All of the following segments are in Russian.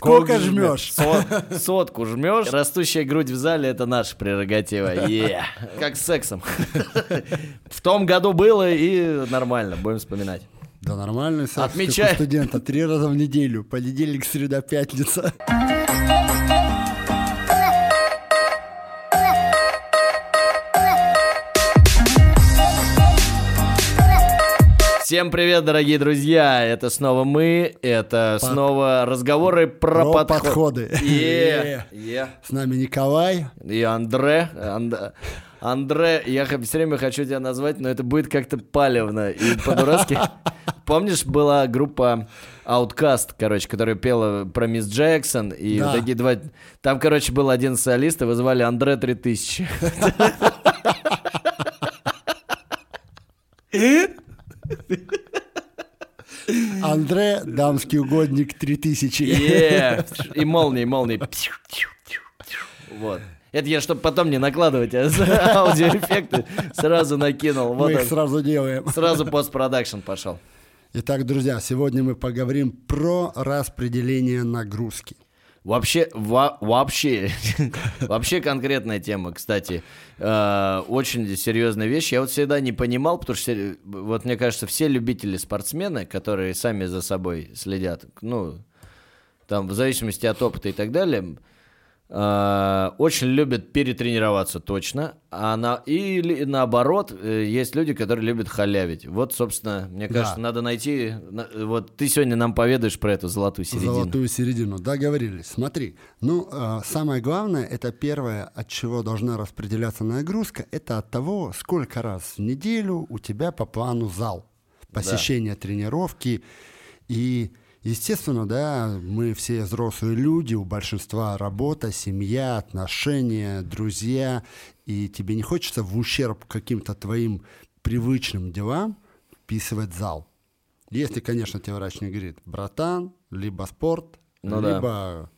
Сколько жмешь? Сот- сотку жмешь. Растущая грудь в зале это наша прерогатива. Е. Как с сексом. В том году было и нормально, будем вспоминать. Да нормальный секс, Отмечай. как у студента. Три раза в неделю. Понедельник, среда, пятница. Всем привет, дорогие друзья! Это снова мы, это Под- снова разговоры про, Про подход. подходы. Е. Е. С нами Николай. И Андре. Анд- Андре, я все время хочу тебя назвать, но это будет как-то палевно и по-дурацки. Помнишь, была группа Outcast, короче, которая пела про Мисс Джексон, и Да. вот такие два... Там, короче, был один солист, его звали Андре 3000. Андре, дамский угодник 3000. Е. И молнии, молнии. Вот. Это я, чтобы потом не накладывать а аудиоэффекты, сразу накинул. Вот Мы их он. сразу делаем. Сразу постпродакшн пошел. Итак, друзья, сегодня мы поговорим про распределение нагрузки. Вообще, во- вообще, вообще конкретная тема, кстати, Э, очень серьезная вещь. Я вот всегда не понимал, потому что, вот мне кажется, все любители спортсмены, которые сами за собой следят, ну, там, в зависимости от опыта и так далее, очень любят перетренироваться точно, а на, или наоборот, э, есть люди, которые любят халявить. Вот, собственно, мне Да. кажется, надо найти, на- вот ты сегодня нам поведаешь про эту золотую середину. Золотую середину. Договорились. Смотри, ну, э, самое главное, это первое, от чего должна распределяться нагрузка, это от того, сколько раз в неделю у тебя по плану зал, посещение тренировки. И, естественно, да, мы все взрослые люди, у большинства работа, семья, отношения, друзья, и тебе не хочется в ущерб каким-то твоим привычным делам вписывать зал. Если, конечно, тебе врач не говорит, братан, либо спорт, Ну да. либо...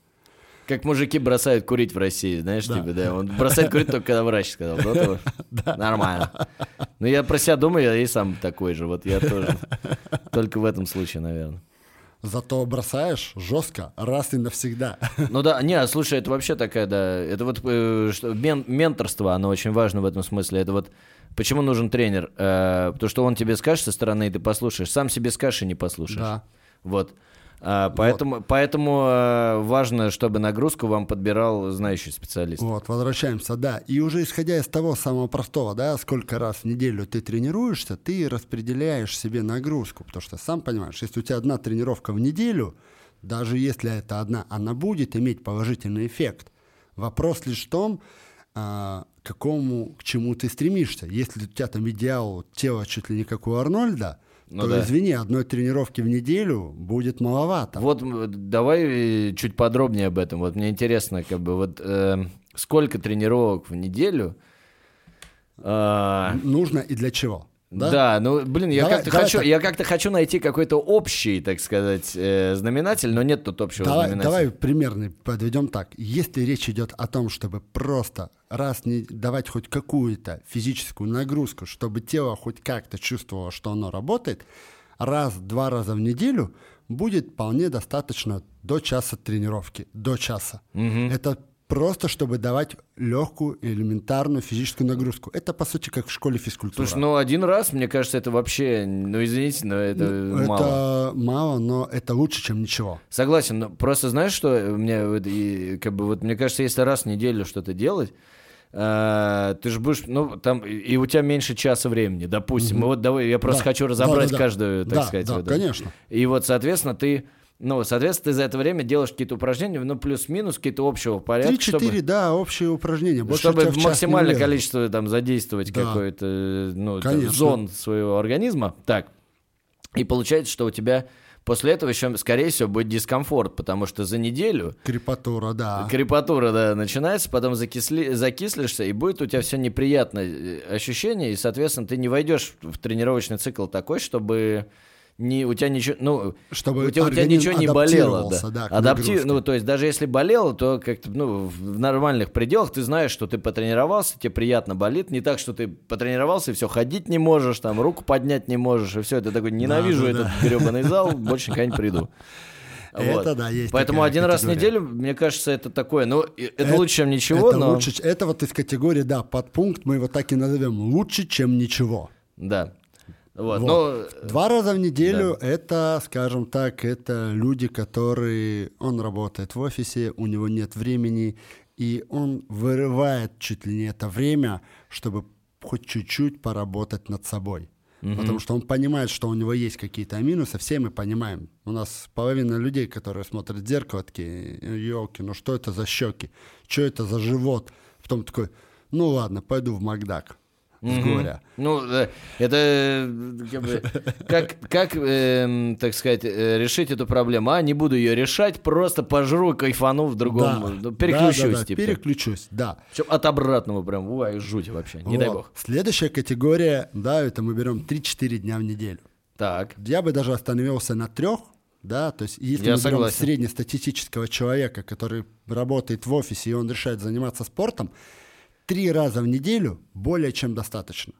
Как мужики бросают курить в России, знаешь, Да. типа, да. Он бросает курить только когда врач сказал. До того нормально. Ну, я про себя думаю, я и сам такой же. Вот я тоже. Только в этом случае, наверное. Зато бросаешь жестко, раз и навсегда. Ну да, не, слушай, это вообще такая, да, это вот э, что, мен- менторство, оно очень важно в этом смысле. Это вот почему нужен тренер? Э, потому что он тебе скажет со стороны, и ты послушаешь. Сам себе скажешь и не послушаешь. Да. Вот. А, поэтому поэтому э, важно, чтобы нагрузку вам подбирал знающий специалист. Вот, возвращаемся, да. И уже исходя из того самого простого, да, сколько раз в неделю ты тренируешься, ты распределяешь себе нагрузку. Потому что, сам понимаешь, если у тебя одна тренировка в неделю, даже если это одна, она будет иметь положительный эффект. Вопрос лишь в том, а, какому, к чему ты стремишься. Если у тебя там идеал тела чуть ли не как у Арнольда, Ну то, да. извини, одной тренировки в неделю будет маловато. Вот давай э, чуть подробнее об этом. Вот мне интересно, как бы вот э, сколько тренировок в неделю. А, Нужно и для чего? Да? ну блин, я как-то хочу, так. я как-то хочу найти какой-то общий, так сказать, э, знаменатель, но нет тут общего Давай, знаменателя. давай примерный подведем так. Если речь идет о том, чтобы просто раз не давать хоть какую-то физическую нагрузку, чтобы тело хоть как-то чувствовало, что оно работает, раз-два раза в неделю будет вполне достаточно до часа тренировки, до часа. Это просто, чтобы давать легкую, элементарную физическую нагрузку. Это, по сути, как в школе физкультуры. Слушай, ну один раз, мне кажется, это вообще, ну извините, но это это мало. мало, но это лучше, чем ничего. Согласен, но просто знаешь, что мне вот, и, как бы вот мне кажется, если раз в неделю что-то делать, э, ты же будешь, ну там и у тебя меньше часа времени, допустим. И вот давай, я просто Да, хочу разобрать да, да, каждую, так Да, сказать. да, вот это. конечно. И вот, соответственно, ты, ну, соответственно, ты за это время делаешь какие-то упражнения, ну плюс-минус какие-то общего порядка, Три-четыре, чтобы, да, общие упражнения. Больше чтобы в максимальное количество там задействовать Да. какое-то, ну, там, зон своего организма. Так. И получается, что у тебя после этого еще, скорее всего, будет дискомфорт, потому что за неделю Крепатура, да. крепатура да, начинается, потом закисли, закислишься, и будет у тебя все неприятное э, ощущение, и, соответственно, ты не войдешь в тренировочный цикл такой, чтобы не, у тебя ничего, ну, Чтобы у тебя, у тебя ничего не болело. Да. да, к Адапти- нагрузке. Ну, то есть даже если болело, то как-то, ну, в нормальных пределах ты знаешь, что ты потренировался, тебе приятно болит, не так, что ты потренировался и все, ходить не можешь, там, руку поднять не можешь, и все, это такой, ненавижу да, этот гребаный зал, больше никогда не приду. Это Вот. да, есть Поэтому один раз в категория. неделю, мне кажется, это такое. Ну, это, Это- лучше, чем ничего, это, но... лучше, это вот из категории, да, подпункт, мы его так и назовем, лучше, чем ничего. Да. Вот. Вот. Ну, Два раза в неделю это, скажем так, это люди, которые... Он работает в офисе, у него нет времени, и он вырывает чуть ли не это время, чтобы хоть чуть-чуть поработать над собой. Потому что он понимает, что у него есть какие-то минусы, все мы понимаем. У нас половина людей, которые смотрят в зеркало, такие, елки, ну что это за щеки, что это за живот? Потом такой, ну ладно, пойду в Макдак с горя. Ну, э, это э, как, бы, как, как, эм, так сказать, э, решить эту проблему? А, не буду ее решать, просто пожру, кайфану в другом, Да, ну, да, переключусь, да, да, типа. переключусь, да. Причем от обратного прям, ой, жуть вообще, не дай Вот. бог. Следующая категория, да, это мы берем 3-4 дня в неделю. Так, Я бы даже остановился на трех, да, то есть если Я мы берем согласен. среднестатистического человека, который работает в офисе и он решает заниматься спортом, три раза в неделю более чем достаточно.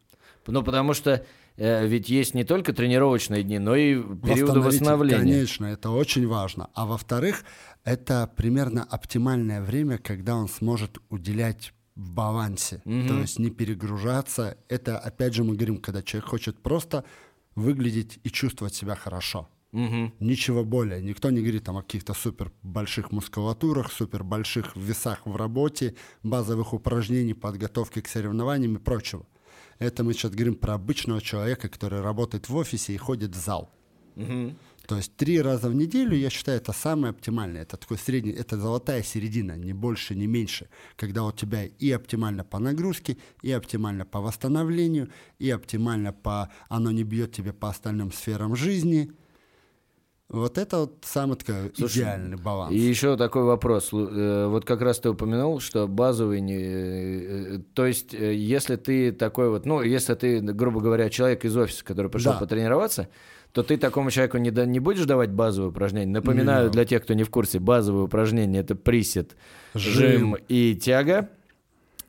ну потому что э, ведь есть не только тренировочные дни, но и периоды восстановления. Конечно, это очень важно. А во-вторых, это примерно оптимальное время, когда он сможет уделять в балансе, то есть не перегружаться. Это, опять же, мы говорим, когда человек хочет просто выглядеть и чувствовать себя хорошо. Мгм. Ничего более. Никто не говорит там о каких-то супер больших мускулатурах, супер больших весах в работе, базовых упражнений, подготовке к соревнованиям и прочего. Это мы сейчас говорим про обычного человека, который работает в офисе и ходит в зал. Мгм. То есть три раза в неделю, я считаю, это самое оптимальное. Это такой средний, это золотая середина, не больше, не меньше. Когда у тебя и оптимально по нагрузке, и оптимально по восстановлению, и оптимально по... Оно не бьет тебе по остальным сферам жизни. Вот это вот самый такой Слушай, идеальный баланс. И еще такой вопрос. Э, Вот как раз ты упомянул, что базовый не... э, э, То есть, если ты такой вот, ну, если ты, грубо говоря, человек из офиса, который пришел Да. потренироваться, то ты такому человеку не, да- не будешь давать базовые упражнения. Напоминаю, Не. для тех, кто не в курсе, базовые упражнения это присед, жим, Жим. и тяга.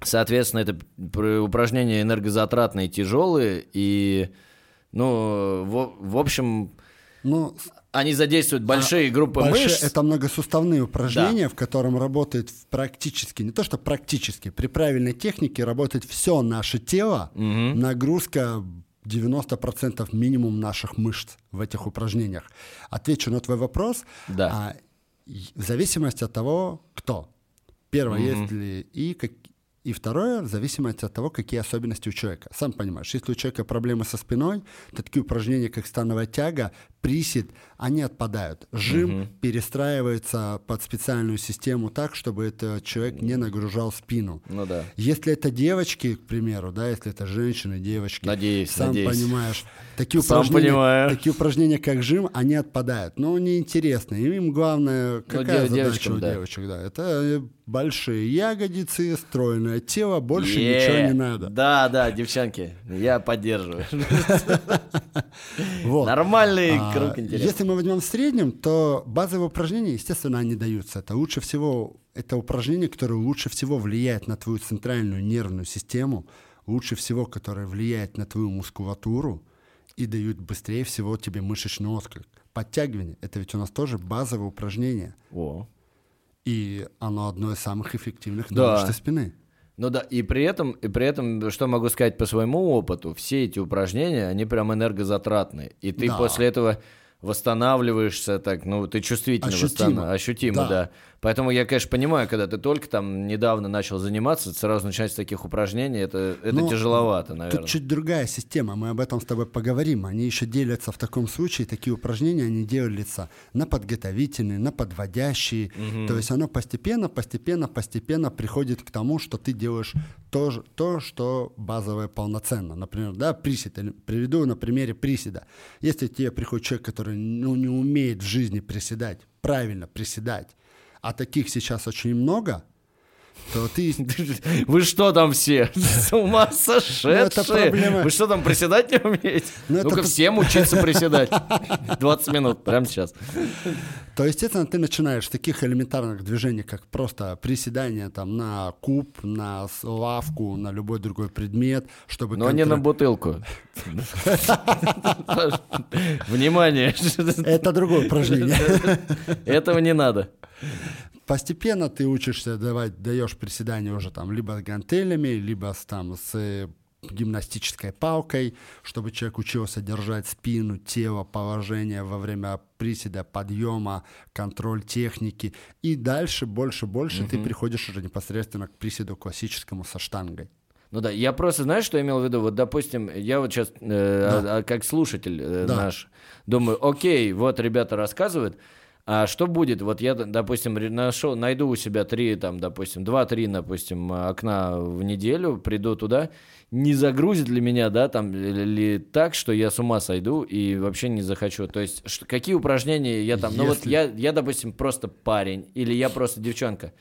Соответственно, это пр- упражнения энергозатратные, тяжелые, и, ну, в, в общем, Ну, они задействуют большие группы Большие- мышц. Это многосуставные упражнения, в котором работает практически, не то что практически, при правильной технике работает все наше тело, Мгм. нагрузка 90% минимум наших мышц в этих упражнениях. Отвечу на твой вопрос. Да. А, в зависимости от того, кто. Первое, есть ли и как, и второе, в зависимости от того, какие особенности у человека. Сам понимаешь, если у человека проблемы со спиной, то такие упражнения, как становая тяга, присед, они отпадают. Жим перестраивается под специальную систему так, чтобы этот человек не нагружал спину. Ну да. Если это девочки, к примеру, да, если это женщины, девочки, Надеюсь, сам надеюсь. понимаешь, такие Сам упражнения, понимаю. такие упражнения, как жим, они отпадают. Но неинтересно. Им главное, какая дев- задача у да. девочек, да. Это э, большие ягодицы, стройное тело, больше Е, ничего не надо. Да, да, девчонки, я поддерживаю. Нормальный А, круг интереса. Если мы возьмем в среднем, то базовые упражнения, естественно, они даются. Это лучше всего, это упражнение, которое лучше всего влияет на твою центральную нервную систему, лучше всего, которое влияет на твою мускулатуру и дают быстрее всего тебе мышечный отклик. Подтягивание – это ведь у нас тоже базовое упражнение, О. и оно одно из самых эффективных Да. мышцы спины. Ну да, и при этом, и при этом, что могу сказать по своему опыту, все эти упражнения, они прям энергозатратные. И ты Да. после этого восстанавливаешься так, ну, ты чувствительно Ощутимо. восстанавливаешься. Ощутимо, да. Да. Поэтому я, конечно, понимаю, когда ты только там недавно начал заниматься, сразу начать с таких упражнений, это, это Ну, тяжеловато, наверное. Тут чуть другая система, мы об этом с тобой поговорим. Они еще делятся в таком случае, такие упражнения, они делятся на подготовительные, на подводящие. То есть оно постепенно, постепенно, постепенно приходит к тому, что ты делаешь то, то что базовое полноценно. Например, да, присед. Приведу на примере приседа. Если тебе приходит человек, который ну, не умеет в жизни приседать, правильно приседать, а таких сейчас очень много, то ты... Вы что там все? С ума сошедшие? проблема. Вы что там, приседать не умеете? Ну, Ну-ка всем учиться приседать. 20 минут, прямо сейчас. То, естественно, ты начинаешь с таких элементарных движений, как просто приседание там на куб, на лавку, на любой другой предмет, чтобы... Но не на бутылку. Внимание. Это другое упражнение. Этого не надо. Постепенно ты учишься давать, даешь приседания уже там либо с гантелями, либо с, там с э, гимнастической палкой, чтобы человек учился держать спину, тело, положение во время приседа, подъема, контроль техники. И дальше, больше, больше ты приходишь уже непосредственно к приседу классическому со штангой. Ну да, я просто, знаешь, что имел в виду? Вот, допустим, я вот сейчас, как слушатель э, Да. наш, думаю, окей, вот ребята рассказывают, а что будет? Вот я, допустим, нашел, найду у себя три, там, допустим, два-три, допустим, окна в неделю, приду туда, не загрузит ли меня, да, там, ли ли так, что я с ума сойду и вообще не захочу. То есть, что- какие упражнения я там, ну вот Если- я, я, допустим, просто парень или я просто девчонка.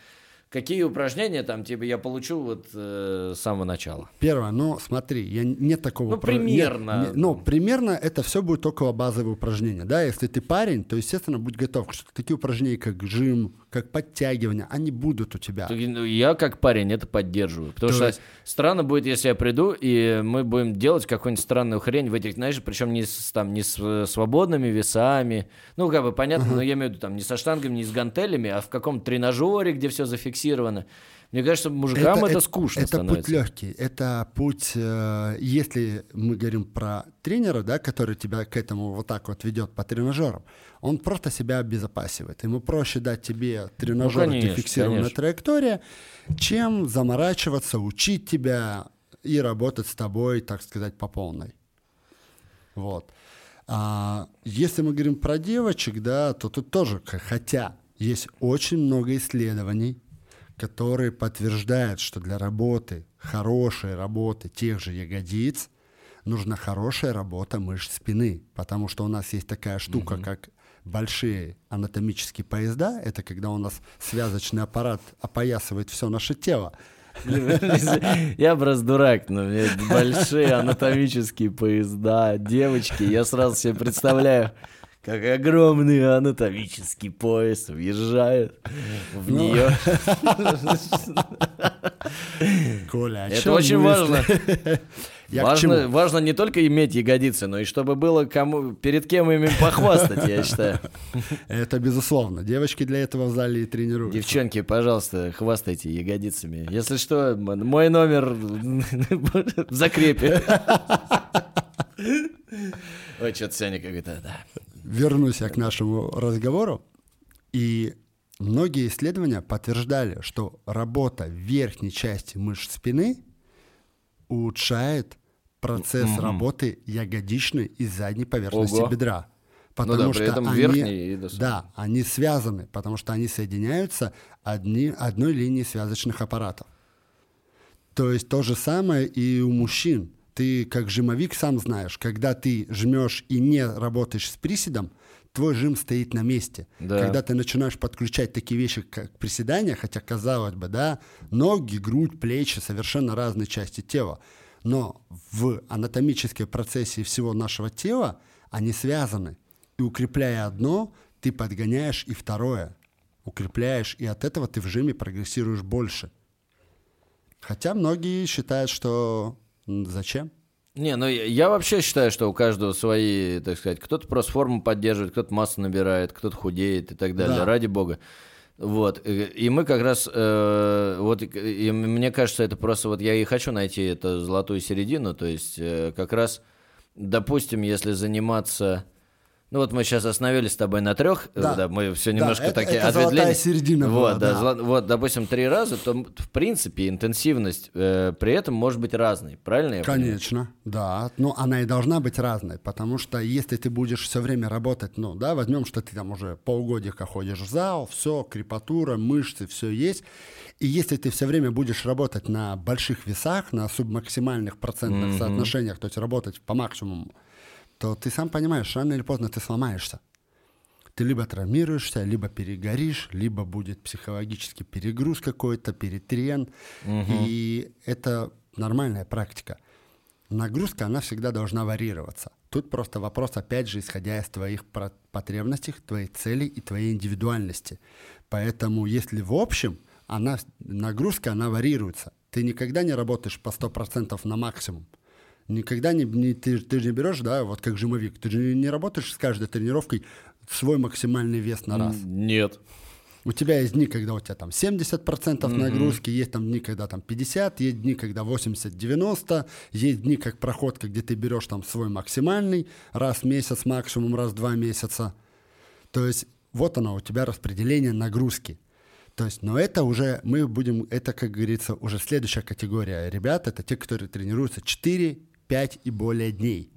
Какие упражнения там, типа, я получу вот э, с самого начала? Первое, ну смотри, я, нет такого... Ну, нет- примерно. не- ну, примерно это все будет около базовые упражнения. Да, если ты парень, то, естественно, будь готов, что такие упражнения, как жим, как подтягивание, они будут у тебя. Ну, Я как парень это поддерживаю. Потому То что есть- странно будет, если я приду, и мы будем делать какую-нибудь странную хрень в этих, знаешь, причем не с, там, не с э, свободными весами. Ну, как бы понятно, но я имею в виду там не со штангами, не с гантелями, а в каком-то тренажере, где все зафиксировано. Мне кажется, мужикам это, скучно это становится. путь легкий. Это путь, э, если мы говорим про тренера, да, который тебя к этому вот так вот ведет по тренажерам, он просто себя обезопасивает. Ему проще дать тебе тренажер, Ну, конечно, фиксированная конечно. траектория, чем заморачиваться, учить тебя и работать с тобой, так сказать, по полной. Вот. А, если мы говорим про девочек, да, то тут тоже, хотя есть очень много исследований, которые подтверждают, что для работы, хорошей работы тех же ягодиц, нужна хорошая работа мышц спины, потому что у нас есть такая штука, как большие анатомические поезда, это когда у нас связочный аппарат опоясывает все наше тело. Я просто дурак, но мне большие анатомические поезда, девочки, я сразу себе представляю, как огромный анатомический поезд въезжает в Ну, нее. Коля, Это очень важно. Я Важно, важно не только иметь ягодицы, но и чтобы было кому перед кем ими похвастать, я считаю. Это безусловно. Девочки для этого в зале и тренируются. Девчонки, пожалуйста, хвастайте ягодицами. Если что, мой номер в закрепе. Ой, что-то Сеня какой-то, да. Вернусь я к нашему разговору. И многие исследования подтверждали, что работа верхней части мышц спины улучшает процесс работы ягодичной и задней поверхности Ого. бедра. Ну да, при этом они, и до- да, они связаны, потому что они соединяются одни, одной линией связочных аппаратов. То есть то же самое и у мужчин. Ты как жимовик сам знаешь, когда ты жмешь и не работаешь с приседом, твой жим стоит на месте. Да. Когда ты начинаешь подключать такие вещи, как приседания, хотя казалось бы, да, ноги, грудь, плечи, совершенно разные части тела. Но в анатомической процессе всего нашего тела они связаны. И укрепляя одно, ты подгоняешь и второе. Укрепляешь, и от этого ты в жиме прогрессируешь больше. Хотя многие считают, что зачем? Не, ну я, я вообще считаю, что у каждого свои, так сказать, кто-то просто форму поддерживает, кто-то массу набирает, кто-то худеет и так далее, Да. ради бога. Вот, и и мы как раз, э, вот, и мне кажется, это просто, вот я и хочу найти эту золотую середину, то есть э, как раз, допустим, если заниматься, ну вот мы сейчас остановились с тобой на трех, Да. да, мы все Да, немножко это- такие это ответвления. середина вот, была, да, да. золо- вот, допустим, три раза, то в принципе интенсивность э, при этом может быть разной, правильно? я понимаю? Конечно, да. Но она и должна быть разной, потому что если ты будешь все время работать, ну, да, возьмем, что ты там уже полгодика ходишь в зал, все, крепатура, мышцы, все есть. И если ты все время будешь работать на больших весах, на субмаксимальных процентных соотношениях, то есть работать по максимуму, то ты сам понимаешь, рано или поздно ты сломаешься. Ты либо травмируешься, либо перегоришь, либо будет психологический перегруз какой-то, перетрен. И это нормальная практика. Нагрузка, она всегда должна варьироваться. Тут просто вопрос, опять же, исходя из твоих потребностей, твоей цели и твоей индивидуальности. Поэтому, если в общем, она, нагрузка, она варьируется. Ты никогда не работаешь по 100% на максимум. Никогда не, не ты, ты же не берешь, да, вот как жимовик. Ты же не работаешь с каждой тренировкой свой максимальный вес на раз. Нет. У тебя есть дни, когда у тебя там 70% нагрузки, есть там дни, когда там 50, есть дни, когда 80-90, есть дни, как проходка, где ты берешь там свой максимальный раз в месяц, максимум раз в два месяца. То есть вот оно, у тебя распределение нагрузки. То есть, но это уже, мы будем, это, как говорится, уже следующая категория ребят, это те, которые тренируются 4, 5 и более дней.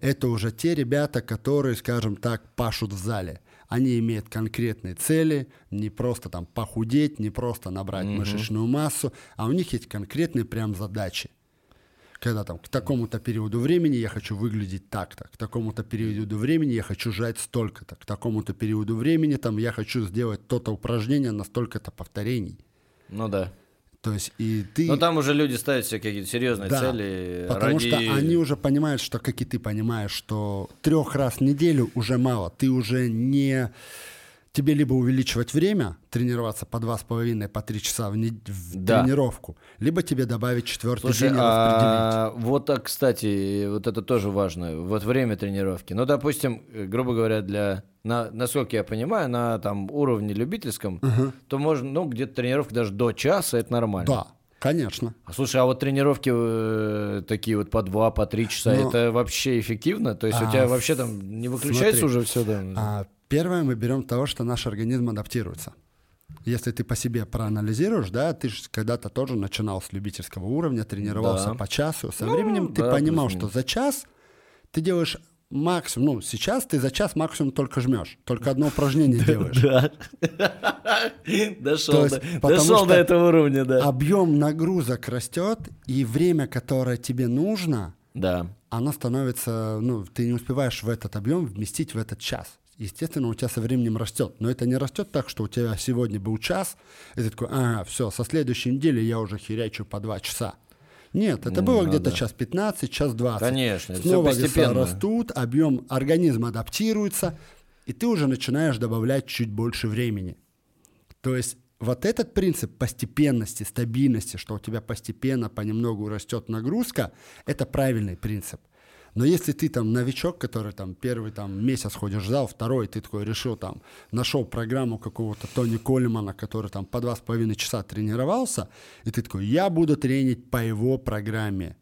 Это уже те ребята, которые, скажем так, пашут в зале. Они имеют конкретные цели, не просто там похудеть, не просто набрать мышечную массу, а у них есть конкретные прям задачи. Когда там к такому-то периоду времени я хочу выглядеть так-то, к такому-то периоду времени я хочу жать столько-то, к такому-то периоду времени там я хочу сделать то-то упражнение на столько-то повторений. Ну да. То есть и ты... Но там уже люди ставят себе какие-то серьезные Да, цели. Потому ради- что они уже понимают, что, как и ты понимаешь, что трех раз в неделю уже мало. Ты уже не... Тебе либо увеличивать время, тренироваться по два с половиной, по три часа в, не- в Да. тренировку, либо тебе добавить четвертый Слушай, день и распределить. а вот кстати, вот это тоже важно. Вот время тренировки. Ну, допустим, э, грубо говоря, для, на, насколько я понимаю, на там уровне любительском, то можно, ну, где-то тренировка даже до часа, это нормально. Да, конечно. А Слушай, а вот тренировки э, такие вот по два, по три часа, Ну, это вообще эффективно? То есть у а, тебя вообще там не выключается смотри, уже все? Да? А первое мы берем того, что наш организм адаптируется. Если ты по себе проанализируешь, да, ты же когда-то тоже начинал с любительского уровня, тренировался Да. по часу. Со Ну, временем ты да, понимал, что за час ты делаешь максимум, ну, сейчас ты за час максимум только жмешь, только одно упражнение делаешь. Да. Дошел, есть, до этого уровня, да. Объем нагрузок растет, и время, которое тебе нужно, Да. оно становится, ну, ты не успеваешь в этот объем вместить в этот час. Естественно, у тебя со временем растет. Но это не растет так, что у тебя сегодня был час, и ты такой, ага, все, со следующей недели я уже херячу по два часа. Нет, это было Ну где-то да. час 15, час 20. Конечно, Снова веса постепенно. растут, объем организма адаптируется, и ты уже начинаешь добавлять чуть больше времени. То есть вот этот принцип постепенности, стабильности, что у тебя постепенно, понемногу растет нагрузка, это правильный принцип. Но если ты там новичок, который там первый там месяц ходишь в зал, второй ты такой решил там, нашел программу какого-то Тони Коллимана, который там по два с половиной часа тренировался, и ты такой, я буду тренить по его программе.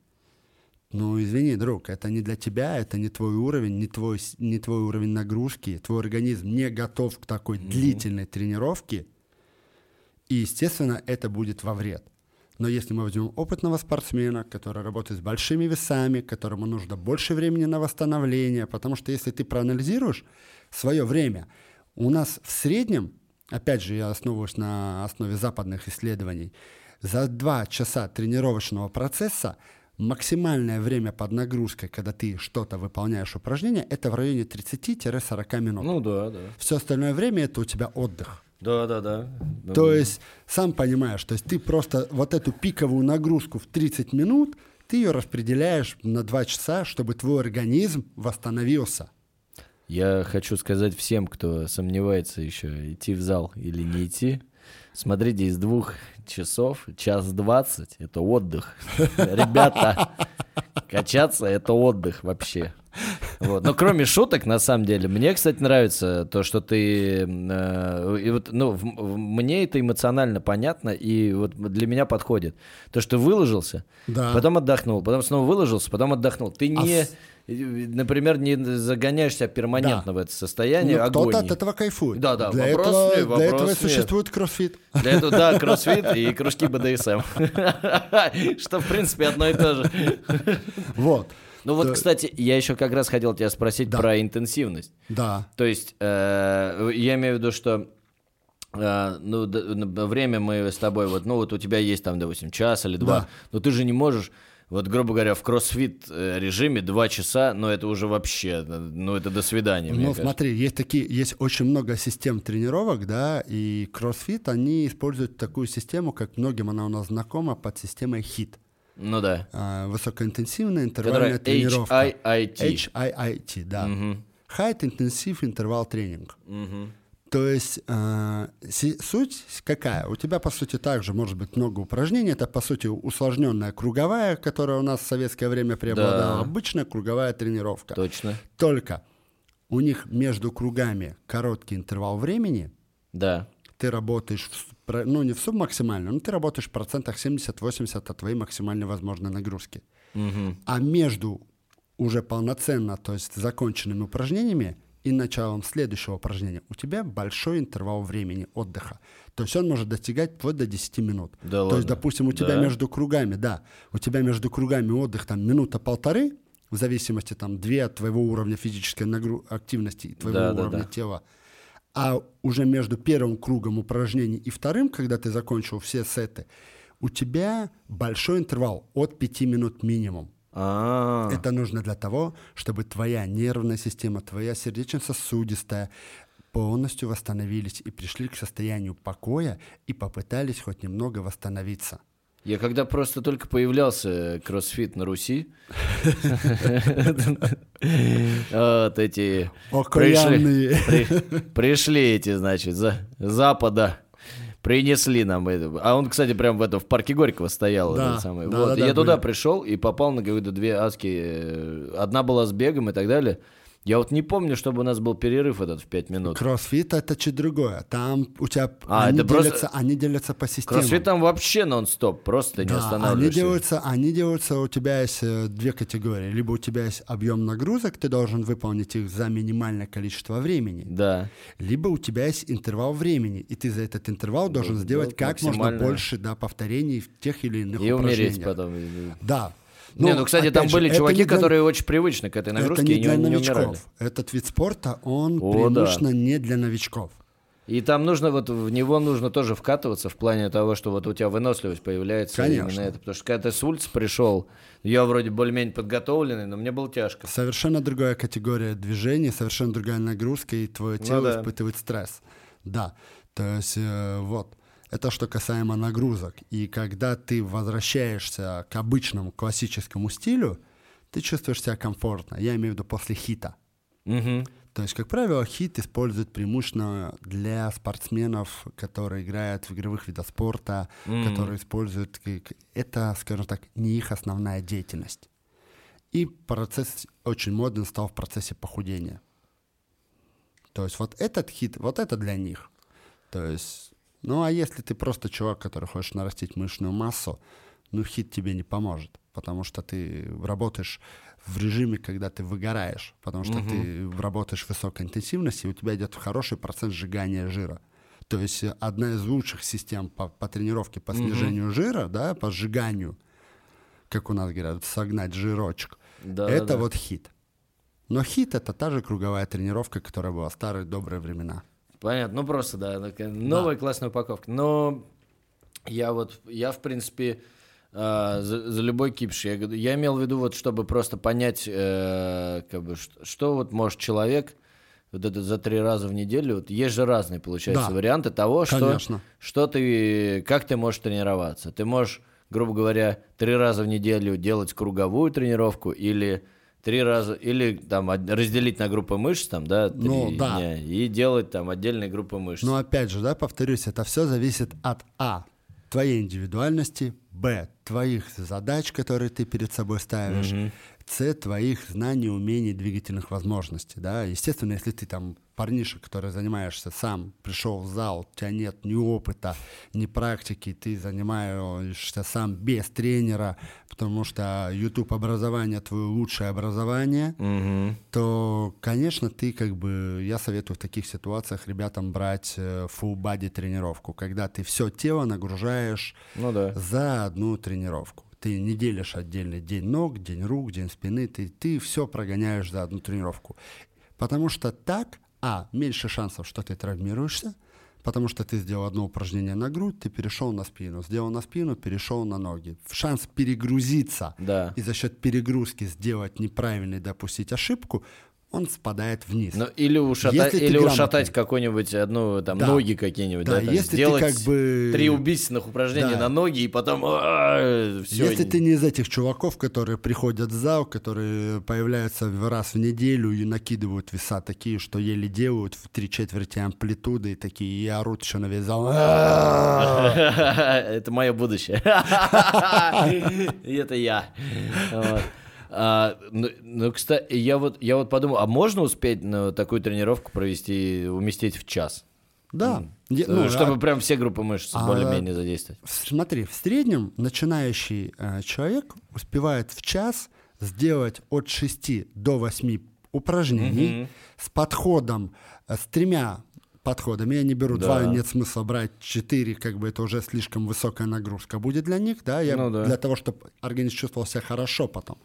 Ну, извини, друг, это не для тебя, это не твой уровень, не твой, не твой уровень нагрузки, твой организм не готов к такой длительной тренировке, и, естественно, это будет во вред. Но если мы возьмем опытного спортсмена, который работает с большими весами, которому нужно больше времени на восстановление, потому что если ты проанализируешь свое время, у нас в среднем, опять же, я основываюсь на основе западных исследований, за два часа тренировочного процесса максимальное время под нагрузкой, когда ты что-то выполняешь упражнение, это в районе 30-40 минут. Ну да, да. Все остальное время это у тебя отдых. Да, да, да. То есть, сам понимаешь, то есть ты просто вот эту пиковую нагрузку в 30 минут, ты ее распределяешь на 2 часа, чтобы твой организм восстановился. Я хочу сказать всем, кто сомневается еще, идти в зал или не идти, смотрите, из двух часов, час двадцать, это отдых. Ребята, качаться — это отдых вообще. Вот. Но кроме шуток, на самом деле, мне, кстати, нравится то, что ты... э, и вот, ну, в- в- мне это эмоционально понятно, и вот для меня подходит. То, что выложился, Да. потом отдохнул, потом снова выложился, потом отдохнул. Ты А не... с- Например, не загоняешь себя перманентно Да. в это состояние Ну, кто-то от этого кайфует. Да, да, для вопрос этого, нет, для этого вопрос нет. существует кроссфит. Для этого, да, кроссфит и кружки БДСМ. Что, в принципе, одно и то же. Вот. Ну вот, То- кстати, я еще как раз хотел тебя спросить Да. про интенсивность. Да. То есть, э, я имею в виду, что э, ну, д- н- время мы с тобой, вот, ну, вот у тебя есть там, допустим, час или два, Да. но ты же не можешь Вот, грубо говоря, в кроссфит э, режиме два часа, но это уже вообще, ну это до свидания. Ну смотри, есть такие, есть очень много систем тренировок, да, и кроссфит, они используют такую систему, как многим она у нас знакома под системой HIT. Ну да. А, высокоинтенсивная интервальная Которая тренировка. HIIT. HIIT, да. Угу. High Intensive Interval Training. Угу. То есть э, суть какая? У тебя, по сути, также может быть много упражнений. Это, по сути, усложненная круговая, которая у нас в советское время преобладала. Да. Обычная круговая тренировка. Точно. Только у них между кругами короткий интервал времени. Да. Ты работаешь, в, ну, не в субмаксимально, но ты работаешь в процентах 70-80 от твоей максимальной возможной нагрузки. Угу. А между уже полноценно, то есть законченными упражнениями, и началом следующего упражнения у тебя большой интервал времени отдыха. То есть он может достигать вплоть до 10 минут. Да То ладно? есть, допустим, у тебя да? между кругами, да, у тебя между кругами отдых там минута-полторы, в зависимости там две от твоего уровня физической нагру... активности и твоего да, уровня да, да. тела. А уже между первым кругом упражнений и вторым, когда ты закончил все сеты, у тебя большой интервал от 5 минут минимум. А-а-а. Это нужно для того, чтобы твоя нервная система, твоя сердечно-сосудистая полностью восстановились и пришли к состоянию покоя и попытались хоть немного восстановиться. Я когда просто только появлялся кроссфит на Руси, вот эти пришли эти, значит, запада принесли нам это. А он, кстати, прям в этом в парке Горького стоял. Да, самый. да, вот. да, я да, туда были. пришел и попал на какие-то две адские. Одна была с бегом и так далее. Я вот не помню, чтобы у нас был перерыв этот в 5 минут. Кроссфит это чуть другое. Там у тебя А, они, это просто- делятся, они делятся по системам. Кроссфит там вообще нон-стоп, просто не Да, они останавливаешься. делаются, они делаются, у тебя есть э, две категории. Либо у тебя есть объем нагрузок, ты должен выполнить их за минимальное количество времени. Да. Либо у тебя есть интервал времени, и ты за этот интервал должен сделать сделать как можно больше да, повторений в тех или иных И умереть упражнениях. потом. Да. Не, ну, кстати, опять там же, были чуваки, не для- которые очень привычны к этой нагрузке это не и для не, не умирали. новичков. Этот вид спорта, он О, преимущественно не для новичков. И там нужно вот в него нужно тоже вкатываться в плане того, что вот у тебя выносливость появляется Конечно. именно это. Потому что когда ты с улицы пришел, я вроде более-менее подготовленный, но мне было тяжко. Совершенно другая категория движений, совершенно другая нагрузка, и твое Ну тело да. испытывает стресс. Да, то есть э, вот. Это что касаемо нагрузок. И когда ты возвращаешься к обычному классическому стилю, ты чувствуешь себя комфортно. Я имею в виду после хита. Мгм. То есть, как правило, хит используют преимущественно для спортсменов, которые играют в игровых видах спорта, М. которые используют... Это, скажем так, не их основная деятельность. И процесс очень модным стал в процессе похудения. То есть вот этот хит, вот это для них. То есть, ну а если ты просто чувак, который хочешь нарастить мышечную массу, ну хит тебе не поможет, потому что ты работаешь в режиме, когда ты выгораешь, потому что ты работаешь в высокой интенсивности, и у тебя идет хороший процент сжигания жира. То есть э, одна из лучших систем по, по тренировке по снижению жира, да, по сжиганию, как у нас говорят, согнать жирочек, Да, это да. вот хит. Но хит это та же круговая тренировка, которая была в старые добрые времена. Понятно, ну просто, да, такая новая классная упаковка. Но я вот, я в принципе а, за, за любой кипиш, я, я имел в виду вот, чтобы просто понять, э, как бы, что, что вот может человек вот это за три раза в неделю, вот есть же разные, получается, Да. варианты того, что, что ты, как ты можешь тренироваться. Ты можешь, грубо говоря, три раза в неделю делать круговую тренировку или три раза, или там разделить на группы мышц, там, да, три Ну, да. дня, и делать там отдельные группы мышц. Но опять же, да, повторюсь, это все зависит от А. Твоей индивидуальности, Б. Твоих задач, которые ты перед собой ставишь, С. Твоих знаний, умений, двигательных возможностей, да. Естественно, если ты там парниша, который занимаешься сам, пришел в зал, у тебя нет ни опыта, ни практики, ты занимаешься сам без тренера, потому что YouTube образование твое лучшее образование, Мгм. то, конечно, ты как бы, я советую в таких ситуациях ребятам брать э, full body тренировку, когда ты все тело нагружаешь Ну да. за одну тренировку. Ты не делишь отдельный день ног, день рук, день спины, ты, ты все прогоняешь за одну тренировку. Потому что так, а, меньше шансов, что ты травмируешься, потому что ты сделал одно упражнение на грудь, ты перешел на спину, сделал на спину, перешел на ноги. Шанс перегрузиться Да. и за счет перегрузки сделать неправильный, допустить ошибку, он спадает вниз. Ну, или ушатать, Если ты или ушатать какой-нибудь одну, там, Да. ноги какие-нибудь, да, Да, там, если ты сделать как бы- три убийственных упражнения Да. на ноги, и потом все. Если ты не из этих чуваков, которые приходят в зал, которые появляются раз в неделю и накидывают веса такие, что еле делают в три четверти амплитуды и такие, и орут еще на весь зал. Это мое будущее. И это я. А, ну, ну, кстати, я вот, я вот подумал, а можно успеть ну, такую тренировку провести, уместить в час? Да. Е- Ну, чтобы а- прям все группы мышц а- более-менее задействовать. Смотри, в среднем начинающий э, человек успевает в час сделать от 6 до 8 упражнений с подходом, э, с тремя подходами. Я не беру Да. два, нет смысла брать четыре, как бы это уже слишком высокая нагрузка будет для них, да, я Ну да. для того, чтобы организм чувствовал себя хорошо потом.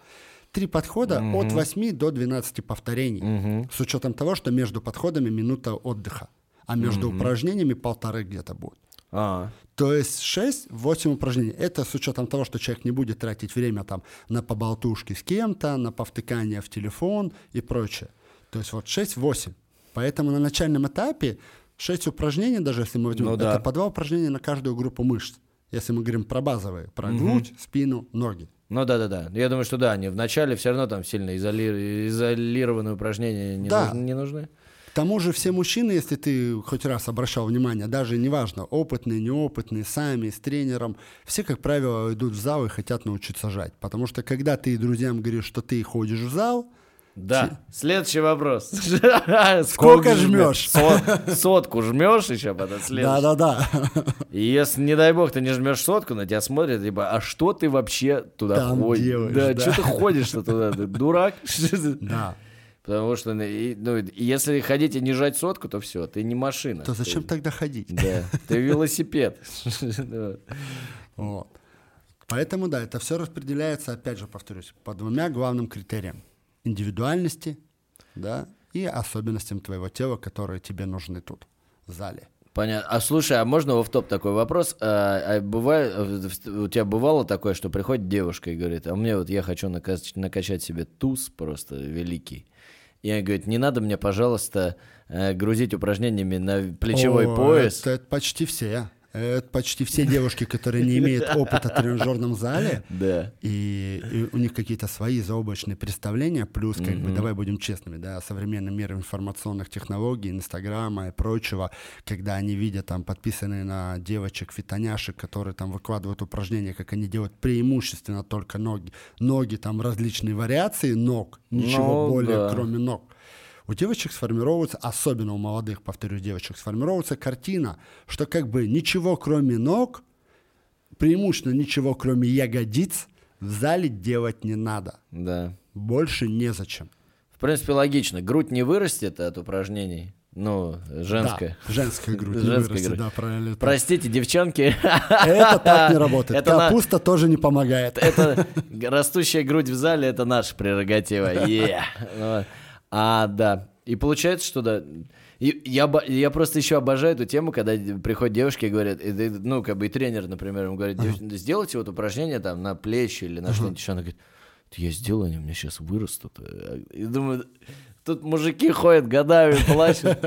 Три подхода от 8 до 12 повторений, с учетом того, что между подходами минута отдыха, а между упражнениями полторы где-то будет. А, То есть 6-8 упражнений. Это с учетом того, что человек не будет тратить время там на поболтушки с кем-то, на повтыкание в телефон и прочее. То есть вот 6-8. Поэтому на начальном этапе 6 упражнений, даже если мы возьмем, Ну да. это по два упражнения на каждую группу мышц. Если мы говорим про базовые, про грудь, спину, ноги. Ну да-да-да. Я думаю, что да, они вначале все равно там сильно изоли- изолированные упражнения не, Да. нужны, не нужны. К тому же все мужчины, если ты хоть раз обращал внимание, даже неважно, опытные, неопытные, сами, с тренером, все, как правило, идут в зал и хотят научиться жать. Потому что когда ты друзьям говоришь, что ты ходишь в зал, Да. Следующий вопрос. Сколько жмешь? Сот- сотку жмешь еще потом следующий. да-да-да, И если, не дай бог, ты не жмешь сотку, на тебя смотрят, типа, а что ты вообще туда ходишь? да, что ты ходишь-то туда? Ты дурак? да. Потому что, ну, ну, если ходить и не жать сотку, то все, ты не машина. То Ты- зачем тогда ходить? Да, ты велосипед. Вот. Поэтому, да, это все распределяется, опять же, повторюсь, по двумя главным критериям. Индивидуальности, да, и особенностям твоего тела, которые тебе нужны тут, в зале. Понятно. А слушай, а можно в топ такой вопрос? А, а бывает, у тебя бывало такое, что приходит девушка и говорит, а мне вот я хочу накач- накачать себе туз просто великий. И она говорит, не надо мне, пожалуйста, э, грузить упражнениями на плечевой О, пояс. Это, это почти все. Это почти все девушки, которые не имеют опыта в тренажерном зале, Да. и, и у них какие-то свои заоблачные представления, плюс, как бы, давай будем честными, да, современный мир информационных технологий, Инстаграма и прочего, когда они видят там подписанные на девочек, фитоняшек, которые там выкладывают упражнения, как они делают преимущественно только ноги, ноги там различные вариации ног, ничего Ну, более, да. кроме ног. У девочек сформируется, особенно у молодых, повторюсь, девочек, сформируется картина, что как бы ничего кроме ног, преимущественно ничего кроме ягодиц в зале делать не надо. Да. Больше незачем. В принципе, логично. Грудь не вырастет от упражнений. Ну, женская. Да, женская грудь. Женская вырастет, грудь. Да, правильно. Простите, девчонки, Это так не работает. Это на- Капуста тоже не помогает. это растущая грудь в зале, это наша прерогатива. Е. А, да. И получается, что да. И я, я просто еще обожаю эту тему, когда приходят девушки и говорят, и, и, ну, как бы и тренер, например, ему говорит, «Дев- сделайте вот упражнение там на плечи или на что-нибудь еще. Она говорит, «Да я сделаю, они у меня сейчас вырастут. И думаю, тут мужики ходят годами, плачут,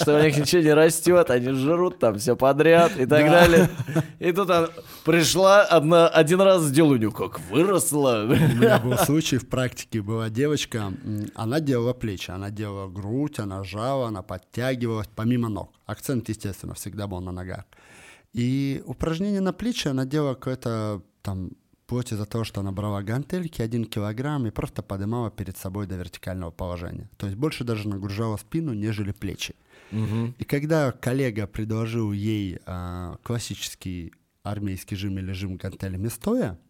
что у них ничего не растет, они жрут там все подряд и так Да. далее. И тут она пришла одна, один раз сделала, у нее как выросла. У меня был случай в практике, была девочка, она делала плечи, она делала грудь, она жала, она подтягивалась, помимо ног. Акцент, естественно, всегда был на ногах. И упражнение на плечи она делала какое-то там вплоть из-за того, что она брала гантельки, один килограмм, и просто поднимала перед собой до вертикального положения. То есть больше даже нагружала спину, нежели плечи. И когда коллега предложил ей а, классический армейский жим или жим гантелями стоя,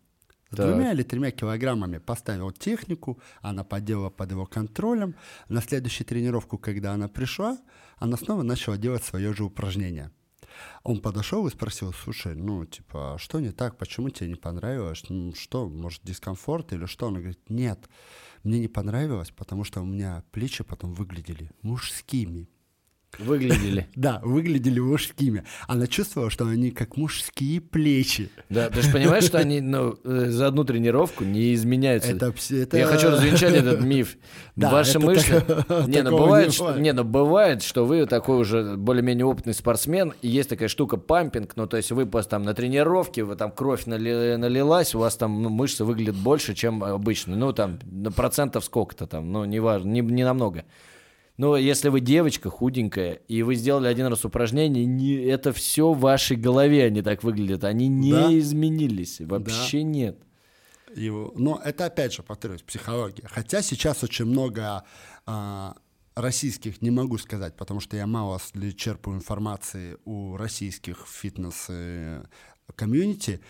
с Так. двумя или тремя килограммами поставил технику, она поделала под его контролем. На следующую тренировку, когда она пришла, она снова начала делать свое же упражнение. Он подошел и спросил, слушай, ну, типа, что не так, почему тебе не понравилось, Ну, что, может, дискомфорт или что? Она говорит, нет, мне не понравилось, потому что у меня плечи потом выглядели мужскими. Выглядели. Да, выглядели мужскими. Она чувствовала, что они как мужские плечи. Да, ты же понимаешь, что они ну, э, за одну тренировку не изменяются. Это, это... Я хочу развенчать этот миф. Да, Ваши мышцы... так- Не, ну бывает, не что... не, ну бывает, что вы такой уже более-менее опытный спортсмен, и есть такая штука пампинг, ну то есть вы просто там на тренировке, вы там кровь нали- налилась, у вас там ну, мышцы выглядят больше, чем обычно. Ну там процентов сколько-то там, ну не важно, не, не намного. Но если вы девочка худенькая, и вы сделали один раз упражнение, не, это все в вашей голове они так выглядят. Они не Да. изменились. Вообще нет. Его- Но это опять же, повторюсь, психология. Хотя сейчас очень много а, российских, не могу сказать, потому что я мало черпаю информации у российских фитнес-комьюнити.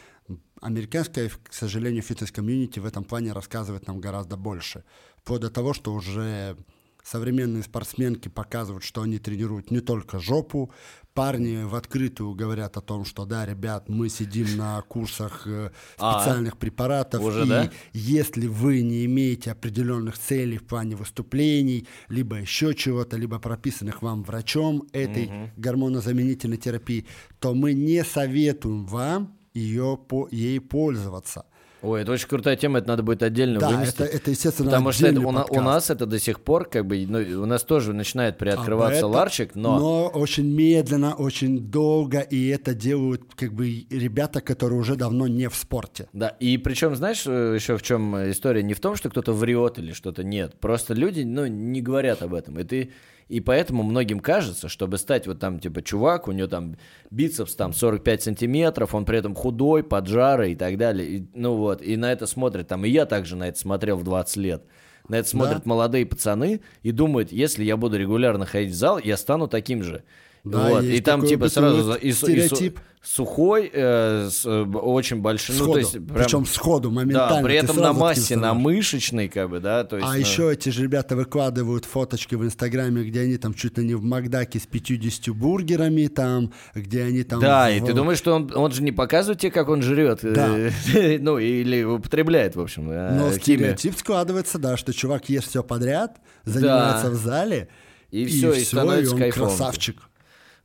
Американская, к сожалению, фитнес-комьюнити в этом плане рассказывает нам гораздо больше. Вплоть до того, что уже современные спортсменки показывают, что они тренируют не только жопу, парни в открытую говорят о том, что да, ребят, мы сидим на курсах э, А, специальных препаратов, уже, и да? если вы не имеете определенных целей в плане выступлений, либо еще чего-то, либо прописанных вам врачом этой гормонозаменительной терапии, то мы не советуем вам ее по, ей пользоваться. Ой, это очень крутая тема, это надо будет отдельно Да, вынести. это, это, естественно, Потому что это у, у нас это до сих пор, как бы, ну, у нас тоже начинает приоткрываться Об этом, ларчик, но... очень медленно, очень долго, и это делают как бы ребята, которые уже давно не в спорте. Да, и причем, знаешь, э, еще в чем история? Не в том, что кто-то врет или что-то нет. Просто люди, ну, не говорят об этом. И ты... И поэтому многим кажется, чтобы стать вот там, типа, чувак, у него там бицепс там 45 сантиметров, он при этом худой, поджарый и так далее. И, ну вот, и на это смотрят, там, и я также на это смотрел в 20 лет. На это смотрят молодые пацаны и думают, если я буду регулярно ходить в зал, я стану таким же. Да, вот. И там типа сразу и, су- и су- стереотип. сухой, э, с, э, очень большой, ну Сходу. то есть прям- Причем сходу, моментально. да, при этом на массе, на мышечной, как бы, да, то есть. А ну, еще эти же ребята выкладывают фоточки в Инстаграме, где они там чуть ли не в Макдаке с 50 бургерами, там, где они там... Да, в- и ты думаешь, что он, он же не показывает тебе, как он жрет, э, Да. ну или употребляет, в общем, э, Но стереотип складывается, да, что чувак ест все подряд, занимается в зале, И всё, и становится он кайфом. красавчик.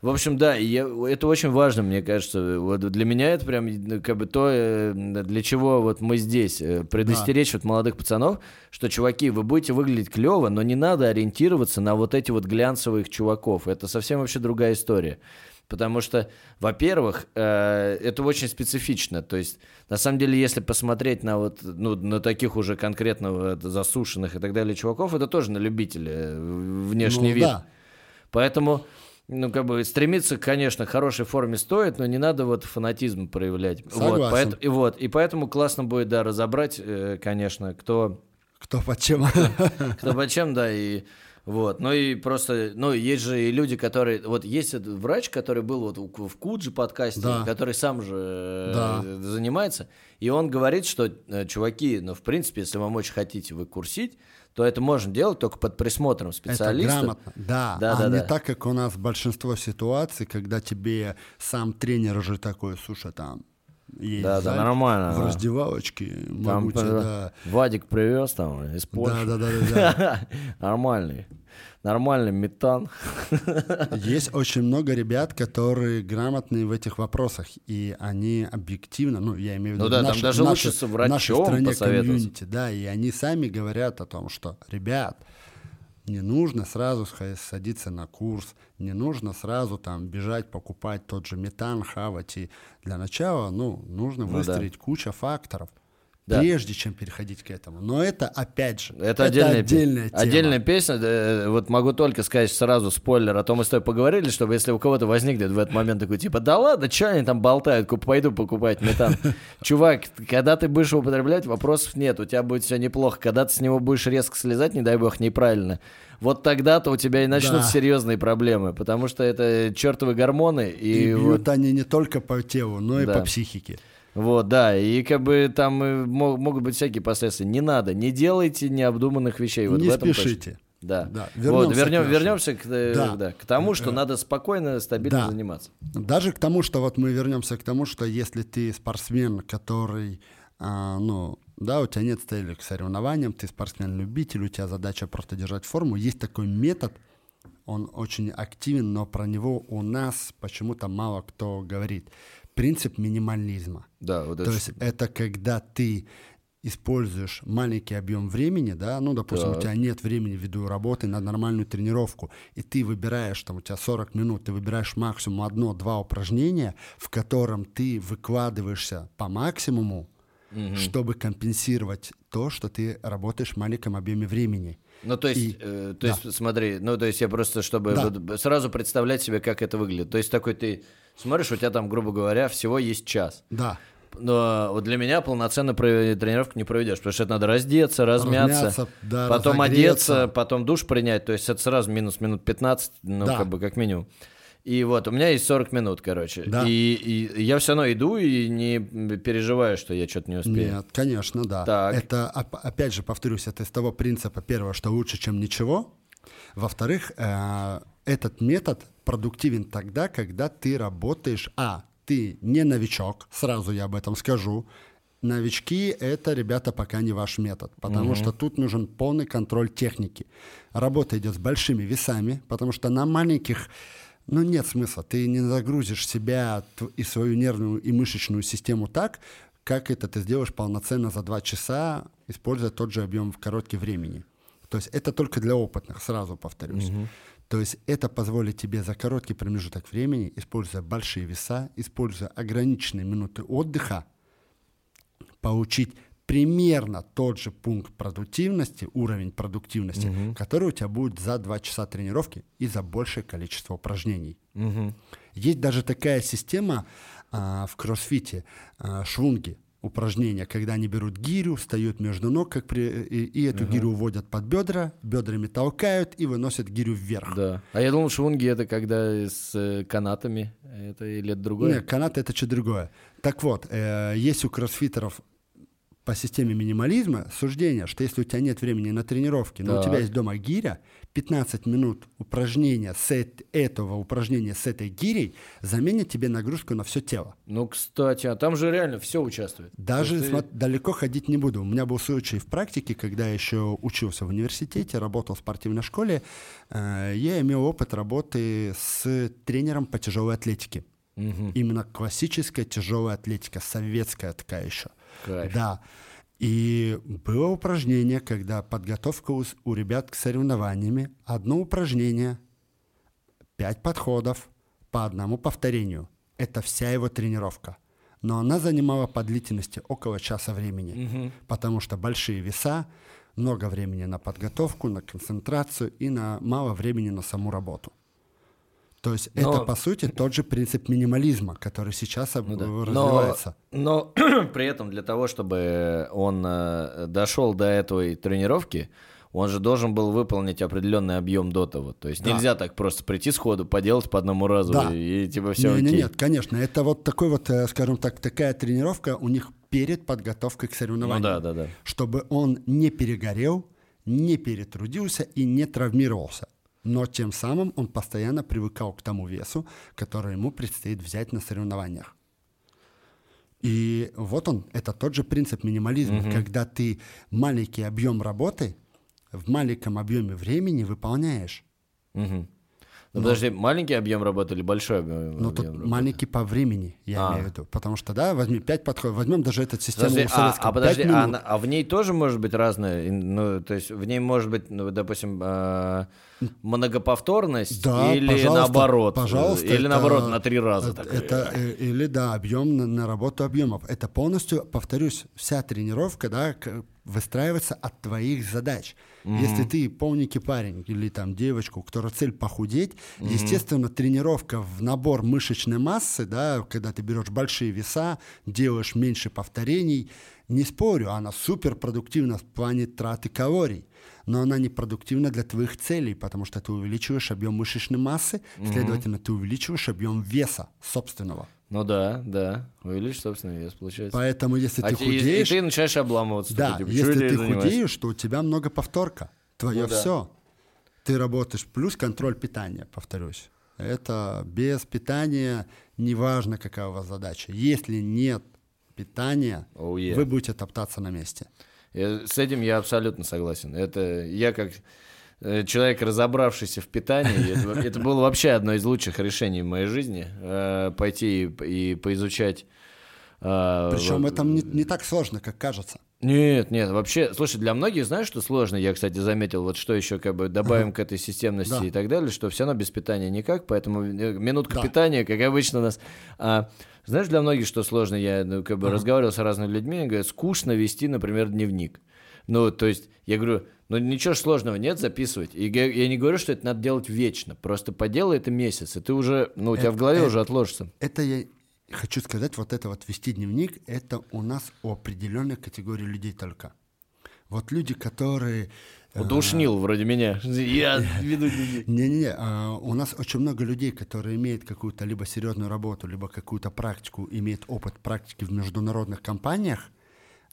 В общем, да, я- это очень важно, мне кажется. Вот для меня это прям ну, как бы то, э, для чего вот мы здесь. э, Предостеречь вот молодых пацанов, что, чуваки, вы будете выглядеть клево, но не надо ориентироваться на вот эти вот глянцевых чуваков. Это совсем вообще другая история. Потому что, во-первых, э, это очень специфично. То есть, на самом деле, если посмотреть на вот ну, на таких уже конкретно вот засушенных и так далее чуваков, это тоже на любителя э, внешний Ну, вид. да. Поэтому, ну, как бы стремиться, конечно, к хорошей форме стоит, но не надо вот фанатизм проявлять. Вот, Согласен. поэт- и вот, и поэтому классно будет, да, разобрать, э, конечно, кто, Кто под чем. кто по чем, да, и вот. Ну и просто, ну, есть же и люди, которые, вот есть врач, который был вот в Куджи подкасте, Да. который сам же э, Да. занимается, и он говорит, что, э, чуваки, ну, в принципе, если вам очень хотите вы курсить, то это можно делать только под присмотром Это специалиста. грамотно, да. Да, а да, не да. так, как у нас большинство ситуаций, когда тебе сам тренер уже такой, слушай, там, есть Да, да, нормально, В да. раздевалочке Там могу тебе, э, да. Вадик привез там из Польши. Да, да, да, да, да. Нормальный. Нормальный метан. Есть очень много ребят, которые грамотные в этих вопросах, и они объективно, ну, я имею в виду, Ну да, в там даже в лучше с врачом нашей стране комьюнити, да, и они сами говорят о том, что, ребят, не нужно сразу садиться на курс, не нужно сразу там бежать, покупать тот же метан, хавать, и для начала, ну, нужно да. выстроить куча факторов, Да. прежде чем переходить к этому. Но это, опять же, Это, отдельная, пе- отдельная тема. отдельная песня. э, Вот могу только сказать сразу спойлер, а то мы с тобой поговорили, чтобы если у кого-то возникнет в этот момент такой, типа, да ладно, что они там болтают, пойду покупать метан. Чувак, когда ты будешь его употреблять, вопросов нет, у тебя будет все неплохо. Когда ты с него будешь резко слезать, не дай бог, неправильно, вот тогда-то у тебя и начнутся Да. серьезные проблемы, потому что это чертовы гормоны, и, И вот бьют они не только по телу, но и Да. по психике. Вот, да, и как бы там э, мо- могут быть всякие последствия. Не надо, не делайте необдуманных вещей. Вот не в этом точно. спешите. Да. Да, Вот, вернемся к вернем, нашему. вернемся к, э, Да. да, к тому, что надо спокойно, стабильно Да. заниматься. Даже к тому, что вот мы вернемся к тому, что если ты спортсмен, который, а, ну, да, у тебя нет цели к соревнованиям, ты спортсмен-любитель, у тебя задача просто держать форму, есть такой метод он очень активен, но про него у нас почему-то мало кто говорит. Принцип минимализма. Да, вот То это есть это когда ты используешь маленький объем времени, да, ну, допустим, Так. у тебя нет времени ввиду работы на нормальную тренировку, и ты выбираешь, там, у тебя 40 минут, ты выбираешь максимум одно-два упражнения, в котором ты выкладываешься по максимуму, чтобы компенсировать то, что ты работаешь в маленьком объеме времени. Ну, то есть, И- э, то есть, смотри, ну, то есть я просто, чтобы Да. вот сразу представлять себе, как это выглядит. То есть такой ты смотришь, у тебя там, грубо говоря, всего есть час. Да. Но вот для меня полноценно тренировку не проведешь, потому что это надо раздеться, размяться, Размяться, да, потом разогреться. одеться, потом душ принять, то есть это сразу минус минут 15, ну, Да. как бы как минимум. И вот, у меня есть 40 минут, короче. Да. И, и я все равно иду и не переживаю, что я что-то не успею. Нет, конечно, да. Так. Это, оп- опять же, повторюсь, это из того принципа, первого, что лучше, чем ничего. Во-вторых, э, этот метод продуктивен тогда, когда ты работаешь, а, ты не новичок, сразу я об этом скажу. Новички — это, ребята, пока не ваш метод, потому что тут нужен полный контроль техники. Работа идет с большими весами, потому что на маленьких ну, нет смысла. Ты не загрузишь себя и свою нервную и мышечную систему так, как это ты сделаешь полноценно за два часа, используя тот же объем в короткий времени. То есть это только для опытных, сразу повторюсь. То есть это позволит тебе за короткий промежуток времени, используя большие веса, используя ограниченные минуты отдыха, получить примерно тот же пункт продуктивности, уровень продуктивности, который у тебя будет за 2 часа тренировки и за большее количество упражнений. Есть даже такая система а, в кроссфите, а, швунги, упражнения, когда они берут гирю, встают между ног, как при, и, и эту гирю уводят под бедра, бедрами толкают и выносят гирю вверх. Да. А я думал, швунги это когда с э, канатами, это или это другое? Нет, канат это что другое. Так вот, э, есть у кроссфитеров по системе минимализма суждение, что если у тебя нет времени на тренировки, но у Так. тебя есть дома гиря, 15 минут упражнения с эт- этого упражнения с этой гирей заменит тебе нагрузку на все тело. Ну, кстати, а там же реально все участвует. Даже смо- далеко ходить не буду. У меня был случай в практике, когда я еще учился в университете, работал в спортивной школе. э, я имел опыт работы с тренером по тяжелой атлетике. Именно классическая тяжелая атлетика, советская такая еще. Кайф. Да. И было упражнение, когда подготовка у, у ребят к соревнованиями. Одно упражнение, пять подходов по одному повторению. Это вся его тренировка. Но она занимала по длительности около часа времени, потому что большие веса, много времени на подготовку, на концентрацию и на мало времени на саму работу. То есть Но- это, по сути, тот же принцип минимализма, который сейчас Ну да. Но, развивается. но при этом для того, чтобы он э, дошел до этой тренировки, он же должен был выполнить определенный объем до того. То есть Да. нельзя так просто прийти сходу, поделать по одному разу Да. и, типа все Не, окей. нет, конечно. Это вот такой вот, э, скажем так, такая тренировка у них перед подготовкой к Ну соревнованию. да, да, да. Чтобы он не перегорел, не перетрудился и не травмировался. Но тем самым он постоянно привыкал к тому весу, который ему предстоит взять на соревнованиях. И вот он, это тот же принцип минимализма, когда ты маленький объем работы в маленьком объеме времени выполняешь. Ну, подожди, маленький объем работы или большой объем? Ну, тут объем работы? маленький по времени, я А. имею в виду. Потому что, да, возьми 5 подходов, возьмем даже этот систему Подожди, а, советского, а подожди, а, минут. на- а в ней тоже может быть разное? Ну, то есть в ней может быть, ну, допустим, а, многоповторность Да, или пожалуйста, наоборот? пожалуйста, Или это- наоборот на три раза это, это, э, или да, объем на, на работу объемов. Это полностью, повторюсь, вся тренировка, да, выстраивается от твоих задач. Если ты полненький парень или там девочка, у которой цель похудеть, естественно, тренировка в набор мышечной массы, да, когда ты берешь большие веса, делаешь меньше повторений, не спорю, она супер продуктивна в плане траты калорий, но она не продуктивна для твоих целей, потому что ты увеличиваешь объем мышечной массы, следовательно, ты увеличиваешь объем веса собственного. Ну да, да. Увеличь собственный вес, получается. Поэтому, если А ты и- худеешь, И, ты начинаешь обламываться. да, типа, «Чё если ты занимаюсь?» худеешь, то у тебя много повторка. Твое Ну да. все. Ты работаешь плюс контроль питания, повторюсь. Это без питания, неважно, какая у вас задача. Если нет питания, Oh, yeah. вы будете топтаться на месте. Я- с этим я абсолютно согласен. Это я как человек, разобравшийся в питании. Это, это было вообще одно из лучших решений в моей жизни. э, Пойти и, и поизучать. э, Причем вот- это не, не так сложно, как кажется. Нет, нет, вообще, слушай, для многих, знаешь, что сложно? Я, кстати, заметил, вот что еще как бы добавим к этой системности Да. и так далее, что все равно без питания никак, поэтому э, минутка Да. питания, как обычно у нас. А, знаешь, для многих что сложно? Я ну, как бы разговаривал с разными людьми, говорят, скучно вести, например, дневник. Ну, то есть, я говорю, ну ничего сложного нет записывать. И я, я не говорю, что это надо делать вечно. Просто поделай это месяц, и ты уже, ну, у тебя в голове Это- уже отложится. Это я хочу сказать, вот это вот вести дневник, это у нас у определенной категории людей только. Вот люди, которые... э, Удушнил вроде меня. Я веду дневник. Не-не-не, а, у нас очень много людей, которые имеют какую-то либо серьезную работу, либо какую-то практику, имеют опыт практики в международных компаниях,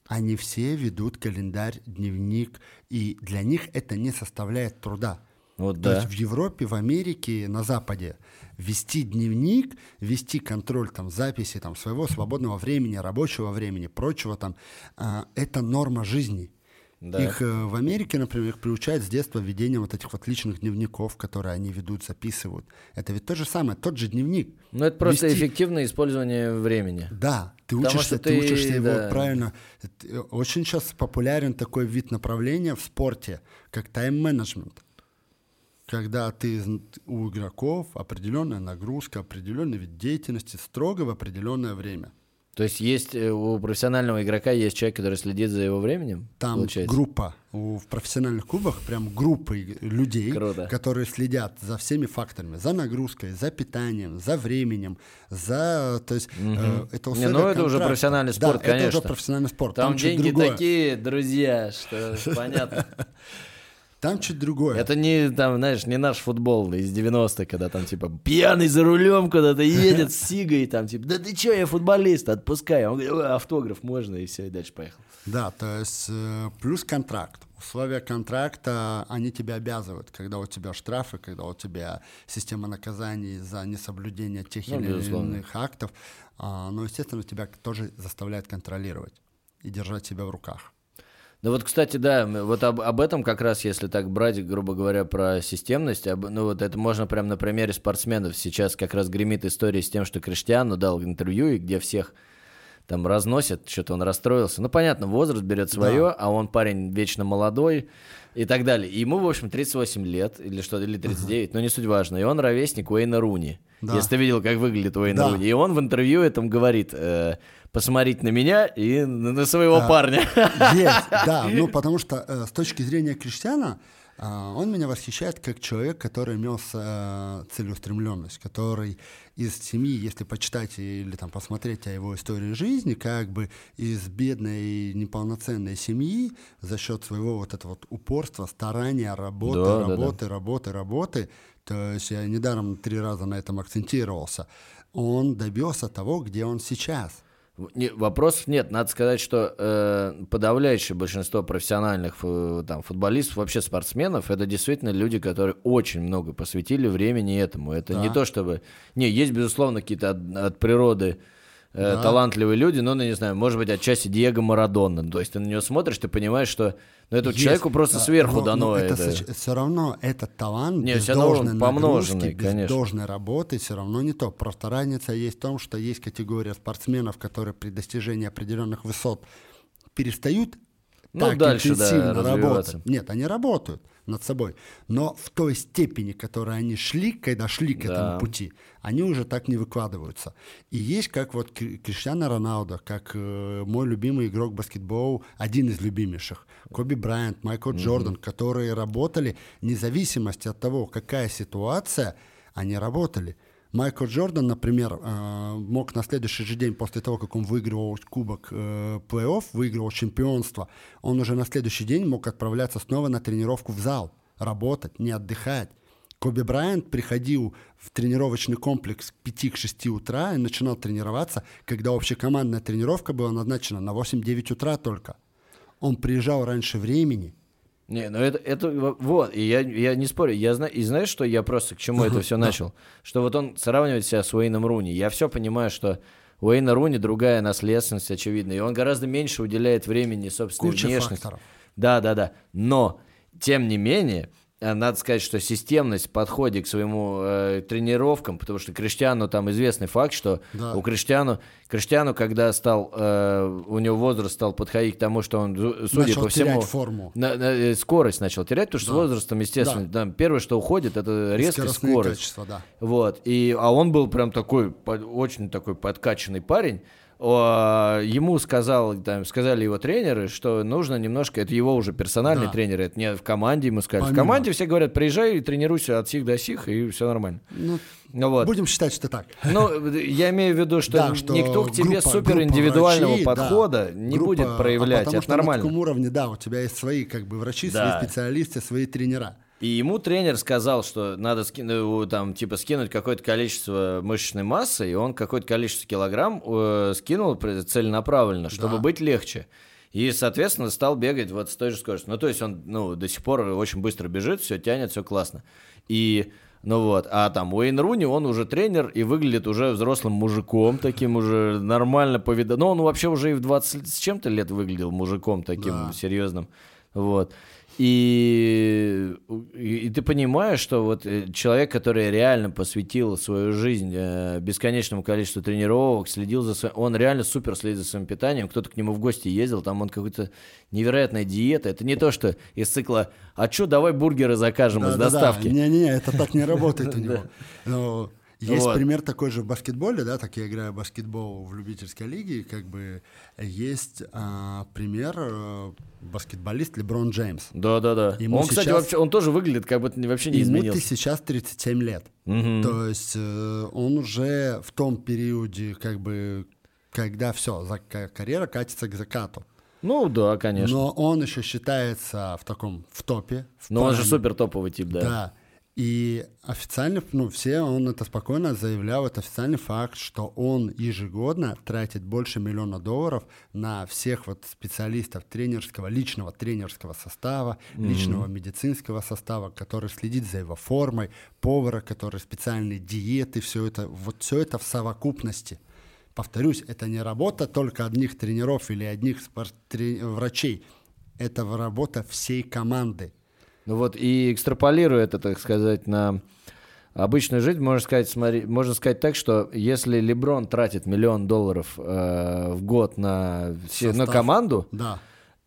они все ведут календарь, дневник, и для них это не составляет труда. Вот То да. есть в Европе, в Америке, на Западе вести дневник, вести контроль там записи там своего свободного времени, рабочего времени, прочего там, а, это норма жизни. Да. Их э, в Америке, например, их приучают с детства ведением вот этих вот личных дневников, которые они ведут, записывают. Это ведь то же самое, тот же дневник. Ну, это просто Вести- эффективное использование времени. Да, ты Потому учишься, ты, ты, учишься его да. правильно. Э, Очень сейчас популярен такой вид направления в спорте, как тайм-менеджмент. Когда ты у игроков определенная нагрузка, определенный вид деятельности строго в определенное время. То есть есть э, у профессионального игрока есть человек, который следит за его временем? Там получается? группа у- в профессиональных клубах, прям группа иг- людей, Круто. которые следят за всеми факторами, за нагрузкой, за питанием, за временем, за, то есть э, это Не, условия ну, это уже профессиональный Да, спорт, это конечно. уже профессиональный спорт. Там, чуть деньги такие, друзья, что понятно. Там чуть другое. Это не, там, знаешь, не наш футбол из 90-х, когда там, типа, пьяный за рулем куда-то едет с сигой, там, типа, да ты чё, я футболист, отпускай. Он говорит, «Ой, автограф можно, и все, и дальше поехал. Да, то есть э, плюс контракт. Условия контракта, они тебя обязывают, когда у тебя штрафы, когда у тебя система наказаний за несоблюдение тех Ну, или безусловно. иных актов, а, но, естественно, тебя тоже заставляет контролировать и держать себя в руках. Да вот, кстати, да, вот об, об этом как раз, если так брать, грубо говоря, про системность, об- ну вот это можно прям на примере спортсменов. Сейчас как раз гремит история с тем, что Криштиану дал интервью, и где всех там разносят, что-то он расстроился. Ну, понятно, возраст берет свое, а он парень вечно молодой и так далее. И ему, в общем, 38 лет или что, или 39, но не суть важно. И он ровесник Уэйна Руни. Да. Если ты видел, как выглядит Уэйн Да. Руни. И он в интервью этом говорит, э, посмотрите на меня и на своего А, парня. Есть, да, ну потому что э, с точки зрения Криштиана, э, он меня восхищает как человек, который имел с- э, целеустремленность, который из семьи, если почитать или там посмотреть о его истории жизни, как бы из бедной неполноценной семьи за счет своего вот этого вот упорства, старания, работы, Да, да, да. работы, работы, работы, то есть я недаром три раза на этом акцентировался, он добился того, где он сейчас. Не, вопросов нет. Надо сказать, что э, подавляющее большинство профессиональных фу- там, футболистов, вообще спортсменов, это действительно люди, которые очень много посвятили времени этому. Это не Да. то чтобы... Не, есть, безусловно, какие-то от, от природы э, Да. талантливые люди, но, ну, не знаю, может быть, отчасти Диего Марадона. То есть ты на него смотришь, ты понимаешь, что ну, этому Есть, человеку просто а, сверху но- дано но это. все равно этот талант Не, без он должной помноженный, нагрузки, без конечно. должной работы все равно не то. Просто разница есть в том, что есть категория спортсменов, которые при достижении определенных высот перестают Ну, так дальше, да, интенсивно развиваться. работать. Нет, они работают над собой, но в той степени, которой они шли, когда шли к Да. этому пути, они уже так не выкладываются. И есть как вот Кри- Криштиано Роналдо, как э, мой любимый игрок баскетбола, один из любимейших, Коби Брайант, Майкл Джордан, которые работали независимости от того, какая ситуация, они работали. Майкл Джордан, например, э, мог на следующий же день после того, как он выигрывал кубок э, плей-офф, выигрывал чемпионство, он уже на следующий день мог отправляться снова на тренировку в зал, работать, не отдыхать. Коби Брайант приходил в тренировочный комплекс к 5-6 утра и начинал тренироваться, когда общекомандная тренировка была назначена на 8-9 утра только. Он приезжал раньше времени. Не, ну это, это во- вот, и я, я не спорю, я знаю, и знаешь, что я просто к чему это все начал? Что вот он сравнивает себя с Уэйном Руни. Я все понимаю, что у Уэйна Руни другая наследственность, очевидно, и он гораздо меньше уделяет времени собственной Куча внешности. факторов. Да, да, да. Но, тем не менее, надо сказать, что системность в подходе к своему э, тренировкам, потому что Криштиану там известный факт, что Да. у Криштиану, Криштиану, когда стал, э, у него возраст стал подходить к тому, что он, судя Начал по всему, форму. на- на- э, скорость начал терять, потому что с возрастом, естественно, там, первое, что уходит, это резкая скорость. качества, да. Вот. И, а он был прям такой, под- очень такой подкачанный парень. Ему сказал, там, сказали его тренеры, что нужно немножко, это его уже персональный Да. тренер, это не в команде ему сказали. В Помимо. команде все говорят, приезжай и тренируйся от сих до сих, и все нормально. Ну, Ну вот. Будем считать, что так. Ну, я имею в виду, что, Да, что никто к тебе группа- супер индивидуального врачей, да, подхода не группа- будет а проявлять. Потому это что на нормально. таком уровне, да, у тебя есть свои как бы врачи, Да. свои специалисты, свои тренера. И ему тренер сказал, что надо скинуть, там, типа, скинуть какое-то количество мышечной массы, и он какое-то количество килограмм э, скинул целенаправленно, чтобы Да. быть легче. И, соответственно, стал бегать вот с той же скоростью. Ну, то есть он, ну, до сих пор очень быстро бежит, все тянет, все классно. И, ну вот, а там Уэйн Руни, он уже тренер и выглядит уже взрослым мужиком, таким уже нормально повидал. Ну, он вообще уже и в 20 с чем-то лет выглядел мужиком таким Да. серьезным. Вот. И, и, ты понимаешь, что вот э, человек, который реально посвятил свою жизнь э, бесконечному количеству тренировок, следил за своим... Он реально супер следит за своим питанием. Кто-то к нему в гости ездил, там он какой-то невероятная диета. Это не то, что из цикла «А чё, давай бургеры закажем из Да-да-да. доставки». Не-не-не, это так не работает у него. Есть Вот. пример такой же в баскетболе, да, так я играю в баскетбол в любительской лиге, как бы есть а, пример э, баскетболист Леброн Джеймс. Да-да-да. Ему Он, кстати, сейчас- вообще, он тоже выглядит, как будто вообще не Ему изменился. ты сейчас 37 лет. Мгм. То есть э, он уже в том периоде, как бы, когда все, карьера катится к закату. Ну да, конечно. Но он еще считается в таком, в топе. в Но он же супер топовый тип, да. Да. И официально, ну, все, он это спокойно заявлял, это официальный факт, что он ежегодно тратит больше миллиона долларов на всех вот специалистов тренерского, личного тренерского состава, личного медицинского состава, который следит за его формой, повара, который специальные диеты, все это, вот все это в совокупности. Повторюсь, это не работа только одних тренеров или одних спорт- врачей, это работа всей команды. Ну вот и экстраполируя это, так сказать, на обычную жизнь, можно сказать, смотри, можно сказать так, что если Леброн тратит миллион долларов э, в год на, на команду, Да.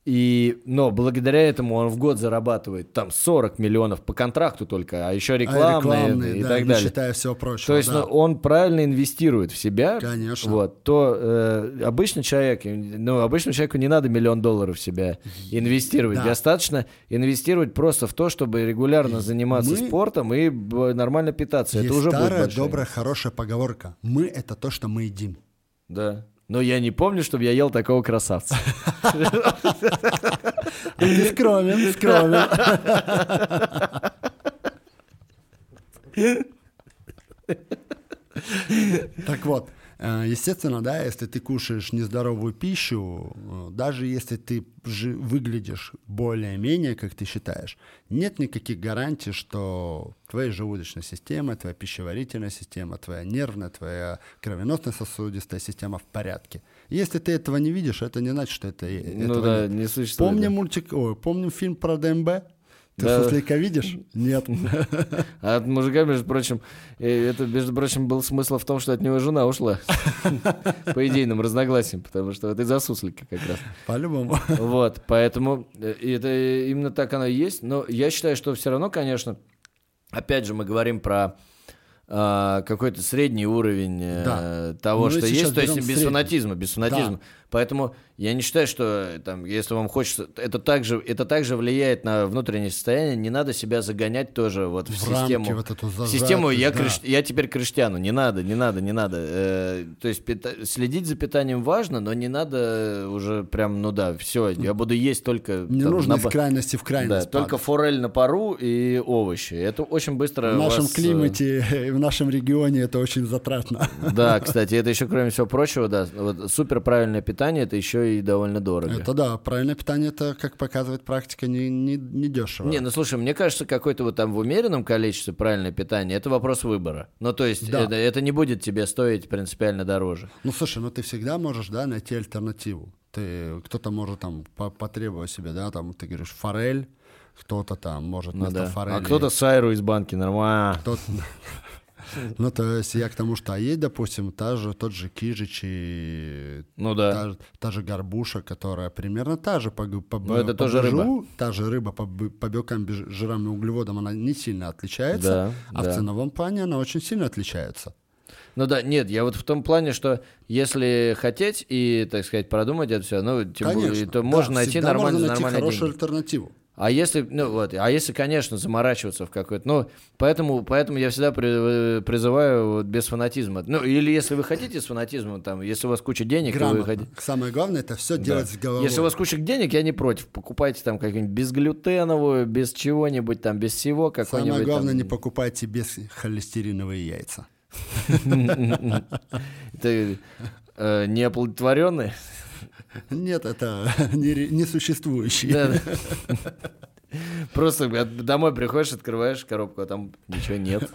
И, но благодаря этому он в год зарабатывает там 40 миллионов по контракту только, а еще А рекламные, рекламные, и да, так не далее. считая всего прочего. То есть да. ну, он правильно инвестирует в себя, Конечно. вот, то э, обычный человек, ну, обычному человеку не надо миллион долларов в себя инвестировать. Да. Достаточно инвестировать просто в то, чтобы регулярно заниматься мы- спортом и нормально питаться. Есть это уже будет старая, большая добрая, хорошая поговорка. Мы — это то, что мы едим. Да. Но я не помню, чтобы я ел такого красавца. А ты скромен, скромен. Так вот, естественно, да, если ты кушаешь нездоровую пищу, э, даже если ты выглядишь более-менее, как ты считаешь, нет никаких гарантий, что твоя желудочная система, твоя пищеварительная система, твоя нервная, твоя кровеносная-сосудистая система в порядке. Если ты этого не видишь, это не значит, что это э, Ну этого да, нет. не существует. Помним да. мультик, ой, помним фильм про ДМБ? Ты Да. суслика видишь? Нет. А от мужика, между прочим, это, между прочим, был смысл в том, что от него жена ушла. По идейным разногласиям, потому что вот из-за суслика как раз. По-любому. Вот, поэтому э, это именно так оно и есть. Но я считаю, что все равно, конечно, опять же, мы говорим про а, какой-то средний уровень э, Да. того, Мы что есть, то есть без средний. фанатизма, без фанатизма. Поэтому я не считаю, что э, там, если вам хочется, это также, это также влияет на внутреннее состояние. Не надо себя загонять тоже вот в, В систему. вот эту в систему я, зажатость, криш- я теперь крестьяну. Не надо, не надо, не надо. Э, то есть пита- следить за питанием важно, но не надо уже прям, ну да, все, я буду есть только... Не там, нужно на из крайности в Да, крайность. только падать. форель на пару и овощи. Это очень быстро В нашем вас, э, климате в нашем регионе это очень затратно. Да, кстати, это еще, кроме всего прочего, да, вот супер правильное питание, это еще и довольно дорого. Это да, правильное питание, это, как показывает практика, не, не, не дешево. Не, ну слушай, мне кажется, какое-то вот там в умеренном количестве правильное питание, это вопрос выбора. Ну, то есть, Да. это, это не будет тебе стоить принципиально дороже. Ну слушай, ну ты всегда можешь, да, найти альтернативу. Ты, кто-то может там по- потребовать себе, да, там ты говоришь форель, Кто-то там может Ну вместо да. форели... А кто-то сайру из банки, нормально. Кто-то- Ну, то есть я к тому, что а есть, допустим, та же, тот же кижич и Ну да. та, же- та же горбуша, которая примерно та же по, по, Но это по тоже рыба. БЖУ, та же рыба по, по белкам, жирам и углеводам, она не сильно отличается, Да, а да. в ценовом плане она очень сильно отличается. Ну да, нет, я вот в том плане, что если хотеть и, так сказать, продумать это все, ну, тем более, то да, можно найти можно найти нормальные хорошую деньги. альтернативу. А если, ну вот, а если, конечно, заморачиваться в какой-то, ну, поэтому, поэтому я всегда при- призываю вот без фанатизма. Ну, или если вы хотите с фанатизмом, там, если у вас куча денег, то вы Грамотно. хотите... Самое главное это все делать с головой. Если у вас куча денег, я не против. Покупайте там какую-нибудь безглютеновую, без чего-нибудь там, без всего какой-нибудь. Самое главное, там. не покупайте без холестериновые яйца. Ты э, неоплодотворенный? Нет, это нере- несуществующие. Да, да. Просто домой приходишь, открываешь коробку, а там ничего нет.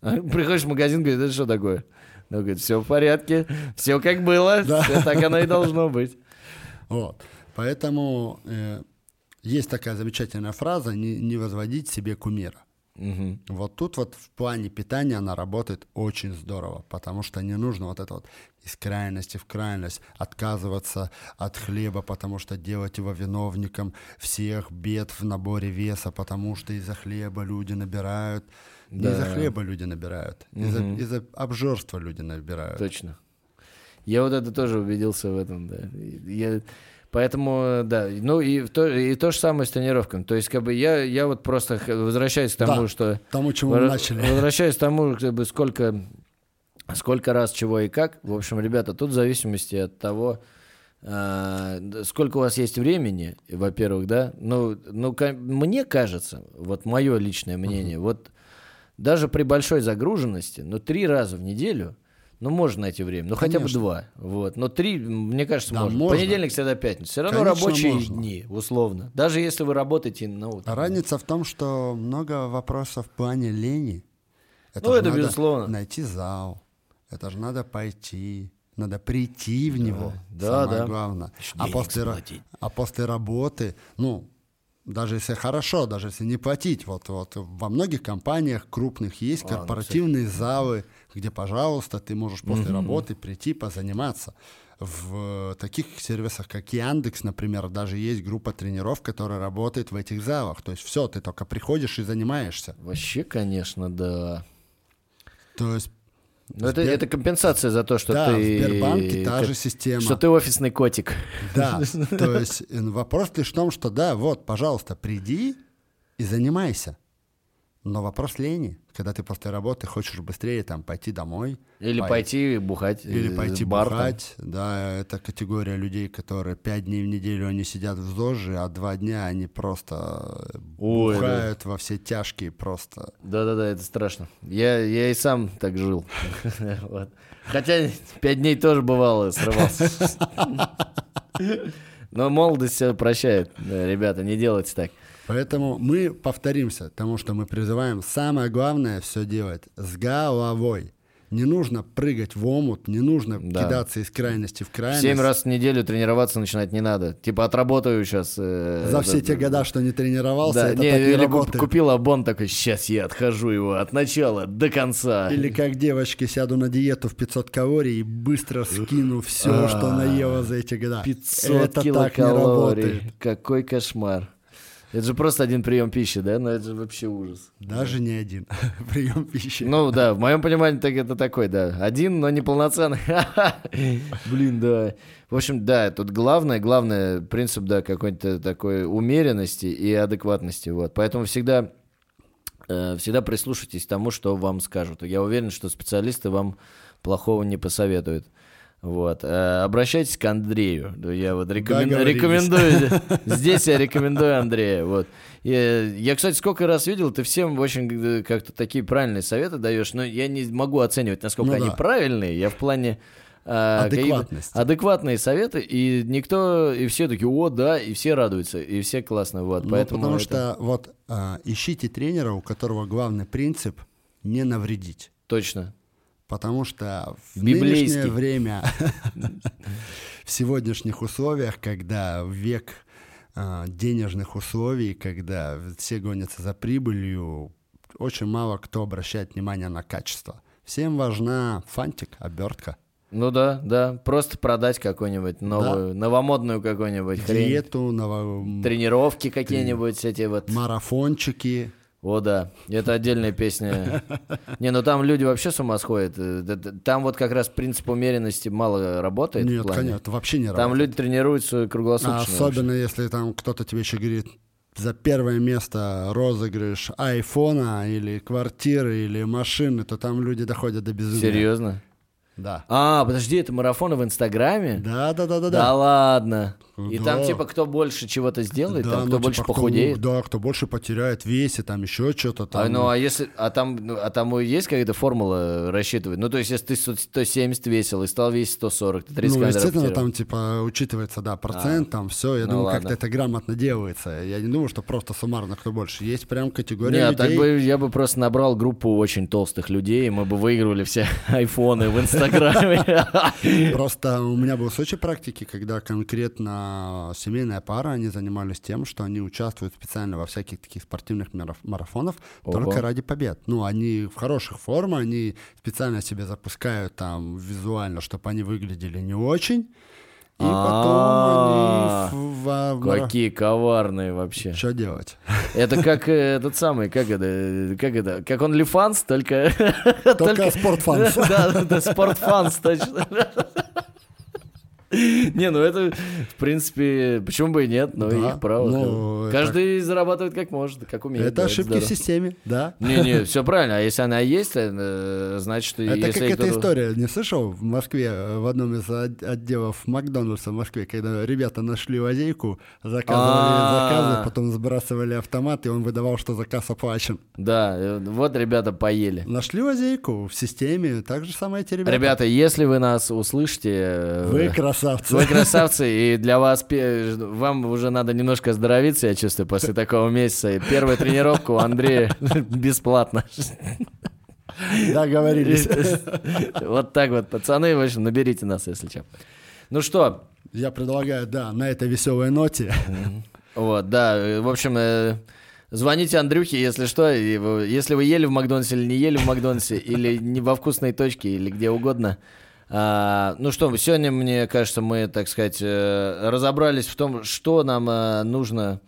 А Приходишь в магазин, говорит, это что такое? Ну, говорит, все в порядке, все как было, всё так оно и должно быть. Вот. Поэтому э, есть такая замечательная фраза не, не возводить себе кумира. Мгм. Вот тут вот в плане питания она работает очень здорово, потому что не нужно вот это вот из крайности в крайность отказываться от хлеба, потому что делать его виновником всех бед в наборе веса, потому что из-за хлеба люди набирают. Не Да. из-за хлеба люди набирают, из-за, Мгм. из-за обжорства люди набирают. Точно. Я вот это тоже убедился в этом, да. Я- Поэтому, да, ну и то, и то же самое с тренировками. То есть, как бы я, я вот просто возвращаюсь к тому, Да. что Тому, чему мы начали. Возвращаясь к тому, как бы сколько, сколько раз чего и как. В общем, ребята, тут в зависимости от того, а, сколько у вас есть времени, во-первых, да. Ну, ну, мне кажется, вот мое личное мнение, вот даже при большой загруженности, ну, три раза в неделю, ну, можно найти время, ну, хотя бы Конечно. два, вот. Но три, мне кажется, Да, можно. можно. Понедельник, среда, пятница. Все равно Конечно, рабочие можно. дни, условно. Даже если вы работаете, ну, там, Разница в том, что много вопросов в плане лени. Ну, же это безусловно. Найти зал. Это же надо пойти. Надо прийти в него. да, самое да. главное. А после, а после работы, ну, даже если хорошо, даже если не платить, вот, вот во многих компаниях крупных есть ну, корпоративные залы, где, пожалуйста, ты можешь после работы прийти позаниматься. В таких сервисах, как Яндекс, например, даже есть группа тренеров, которая работает в этих залах. То есть все, ты только приходишь и занимаешься. Вообще, конечно, да. То есть Но это, Сбер- это компенсация за то, что да, в ты... Сбербанке та же система. Что ты офисный котик. Да, то есть вопрос лишь в том, что да, вот, пожалуйста, приди и занимайся. Но вопрос лени, когда ты после работы хочешь быстрее там пойти домой. Или пой- пойти бухать. Или э, пойти бар там. бухать. Да, это категория людей, которые пять дней в неделю они сидят в ЗОЖе, а два дня они просто э, Ой, да. бухают во все тяжкие просто. Да-да-да, это страшно. Я, я и сам так жил. Хотя пять дней тоже бывало, срывался. Но молодость все прощает. Да, ребята, не делайте так. Поэтому мы повторимся тому, что мы призываем. Самое главное все делать с головой. Не нужно прыгать в омут, не нужно Да. кидаться из крайности в крайность. Семь раз в неделю тренироваться начинать не надо. Типа отработаю сейчас. За все те года, что не тренировался, Да, это не, так не или работает. купил обон такой, сейчас я отхожу его от начала до конца. Или как девочки сяду на диету в 500 калорий и быстро скину все, что наела за эти года. 500 это так не килокалорий. работает. Какой кошмар. Это же просто один прием пищи, да? Ну это же вообще ужас. Даже не один прием пищи. Ну да, в моем понимании так это такой, да. Один, но не полноценный. Блин, да. В общем, да, тут главное, главное принцип, да, какой-то такой умеренности и адекватности. Вот. Поэтому всегда, э, всегда прислушайтесь к тому, что вам скажут. Я уверен, что специалисты вам плохого не посоветуют. Вот. Э, Обращайтесь к Андрею. Я вот рекомен- рекомендую. Здесь я рекомендую Андрея. Вот. Я, я, кстати, сколько раз видел, ты всем очень э, как-то такие правильные советы даешь, но я не могу оценивать, насколько Ну они да. правильные. Я в плане а, какие-то Адекватности. адекватные советы, и никто, и все такие, о, да, и все радуются, и все классно, вот, Ну, поэтому потому это что вот а, ищите тренера, у которого главный принцип не навредить. точно. Потому что в Библейский. нынешнее время, в сегодняшних условиях, когда век а, денежных условий, когда все гонятся за прибылью, очень мало кто обращает внимание на качество. Всем важна фантик, обертка. Ну да, да, просто продать какую-нибудь новую, новомодную какую-нибудь хрень. Диету, ново... Тренировки какие-нибудь эти вот. марафончики. О, да, это отдельная песня. Не, ну там люди вообще с ума сходят. Э, Там вот как раз принцип умеренности мало работает. Нет, конечно, вообще не Там работает. люди тренируются круглосуточно. Особенно если там кто-то тебе еще говорит, за первое место розыгрыш айфона или квартиры или машины, то там люди доходят до безумия. Серьезно? Да. А, подожди, это марафоны в Инстаграме? Да, да, да, да, Да да. ладно. И Да. там типа кто больше чего-то сделает, Да, там ну, кто больше типа, похудеет. да, кто больше потеряет весе, там еще что-то там. А, ну а если, а там, ну, а там есть какая-то формула рассчитывать? Ну то есть если ты 100 170 весил и стал весить 140, ты 30 ну, естественно, там, типа, учитывается, да, процент, там все. Я ну думаю, как-то это грамотно делается. Я не думаю, что просто суммарно кто больше. Есть прям категория Не, а так людей. бы я бы просто набрал группу очень толстых людей, и мы бы выигрывали все айфоны в Инстаграме. Просто у меня был случай практики, когда конкретно семейная пара, они занимались тем, что они участвуют специально во всяких таких спортивных мараф- марафонах Ого. только ради побед. Ну, они в хороших формах, они специально себя запускают там визуально, чтобы они выглядели не очень. И А, потом они Какие коварные вообще. Что делать? Это как э, этот самый, как это, как это, как он Лифанс, только... Только спортфанс. Да, да, да, спортфанс, точно. Не, ну это, в принципе, почему бы и нет, но Да, их право. ну, Каждый зарабатывает как может, как умеет. Это да, ошибки в здорово. системе, да. Не-не, все правильно. А если она есть, э, значит, что Это если как эта история, не слышал? В Москве, э, в одном из от- отделов Макдональдса в Москве, когда ребята нашли лазейку, заказывали А. заказы, потом сбрасывали автомат, и он выдавал, что заказ оплачен. Да, э, вот ребята поели. Нашли лазейку в системе, так же самое эти ребята. Ребята, если вы нас услышите, Вы красавцы. Вы красавцы, и для вас вам уже надо немножко оздоровиться, я чувствую, после такого месяца. И первая тренировка у Андрея бесплатно. Договорились. Вот так вот, пацаны, в общем, наберите нас, если что. Ну что, Я предлагаю, да, на этой веселой ноте. вот, да, э, в общем, э, звоните Андрюхе, если что, если вы ели в Макдональдсе или не ели в Макдональдсе, или не во вкусной точке, или где угодно. А, ну что, сегодня, мне кажется, мы, так сказать, э, разобрались в том, что нам э, нужно,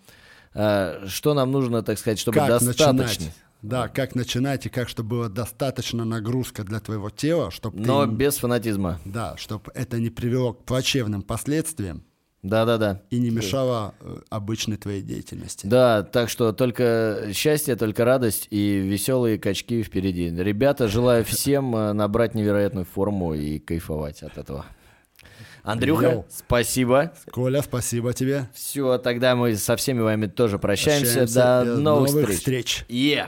э, что нам нужно, так сказать, чтобы Как достаточно. начинать. Да, как начинать и как, чтобы было достаточно нагрузка для твоего тела, чтобы Но ты... без фанатизма. Да, чтобы это не привело к плачевным последствиям Да-да-да. и не мешало э, обычной твоей деятельности. Да, так что только счастье, только радость и веселые качки впереди. Ребята, желаю всем э, набрать невероятную форму и кайфовать от этого. Андрюха, Йоу. спасибо. Коля, спасибо тебе. Все, тогда мы со всеми вами тоже прощаемся. Прощаемся. До До новых новых встреч. встреч. Yeah.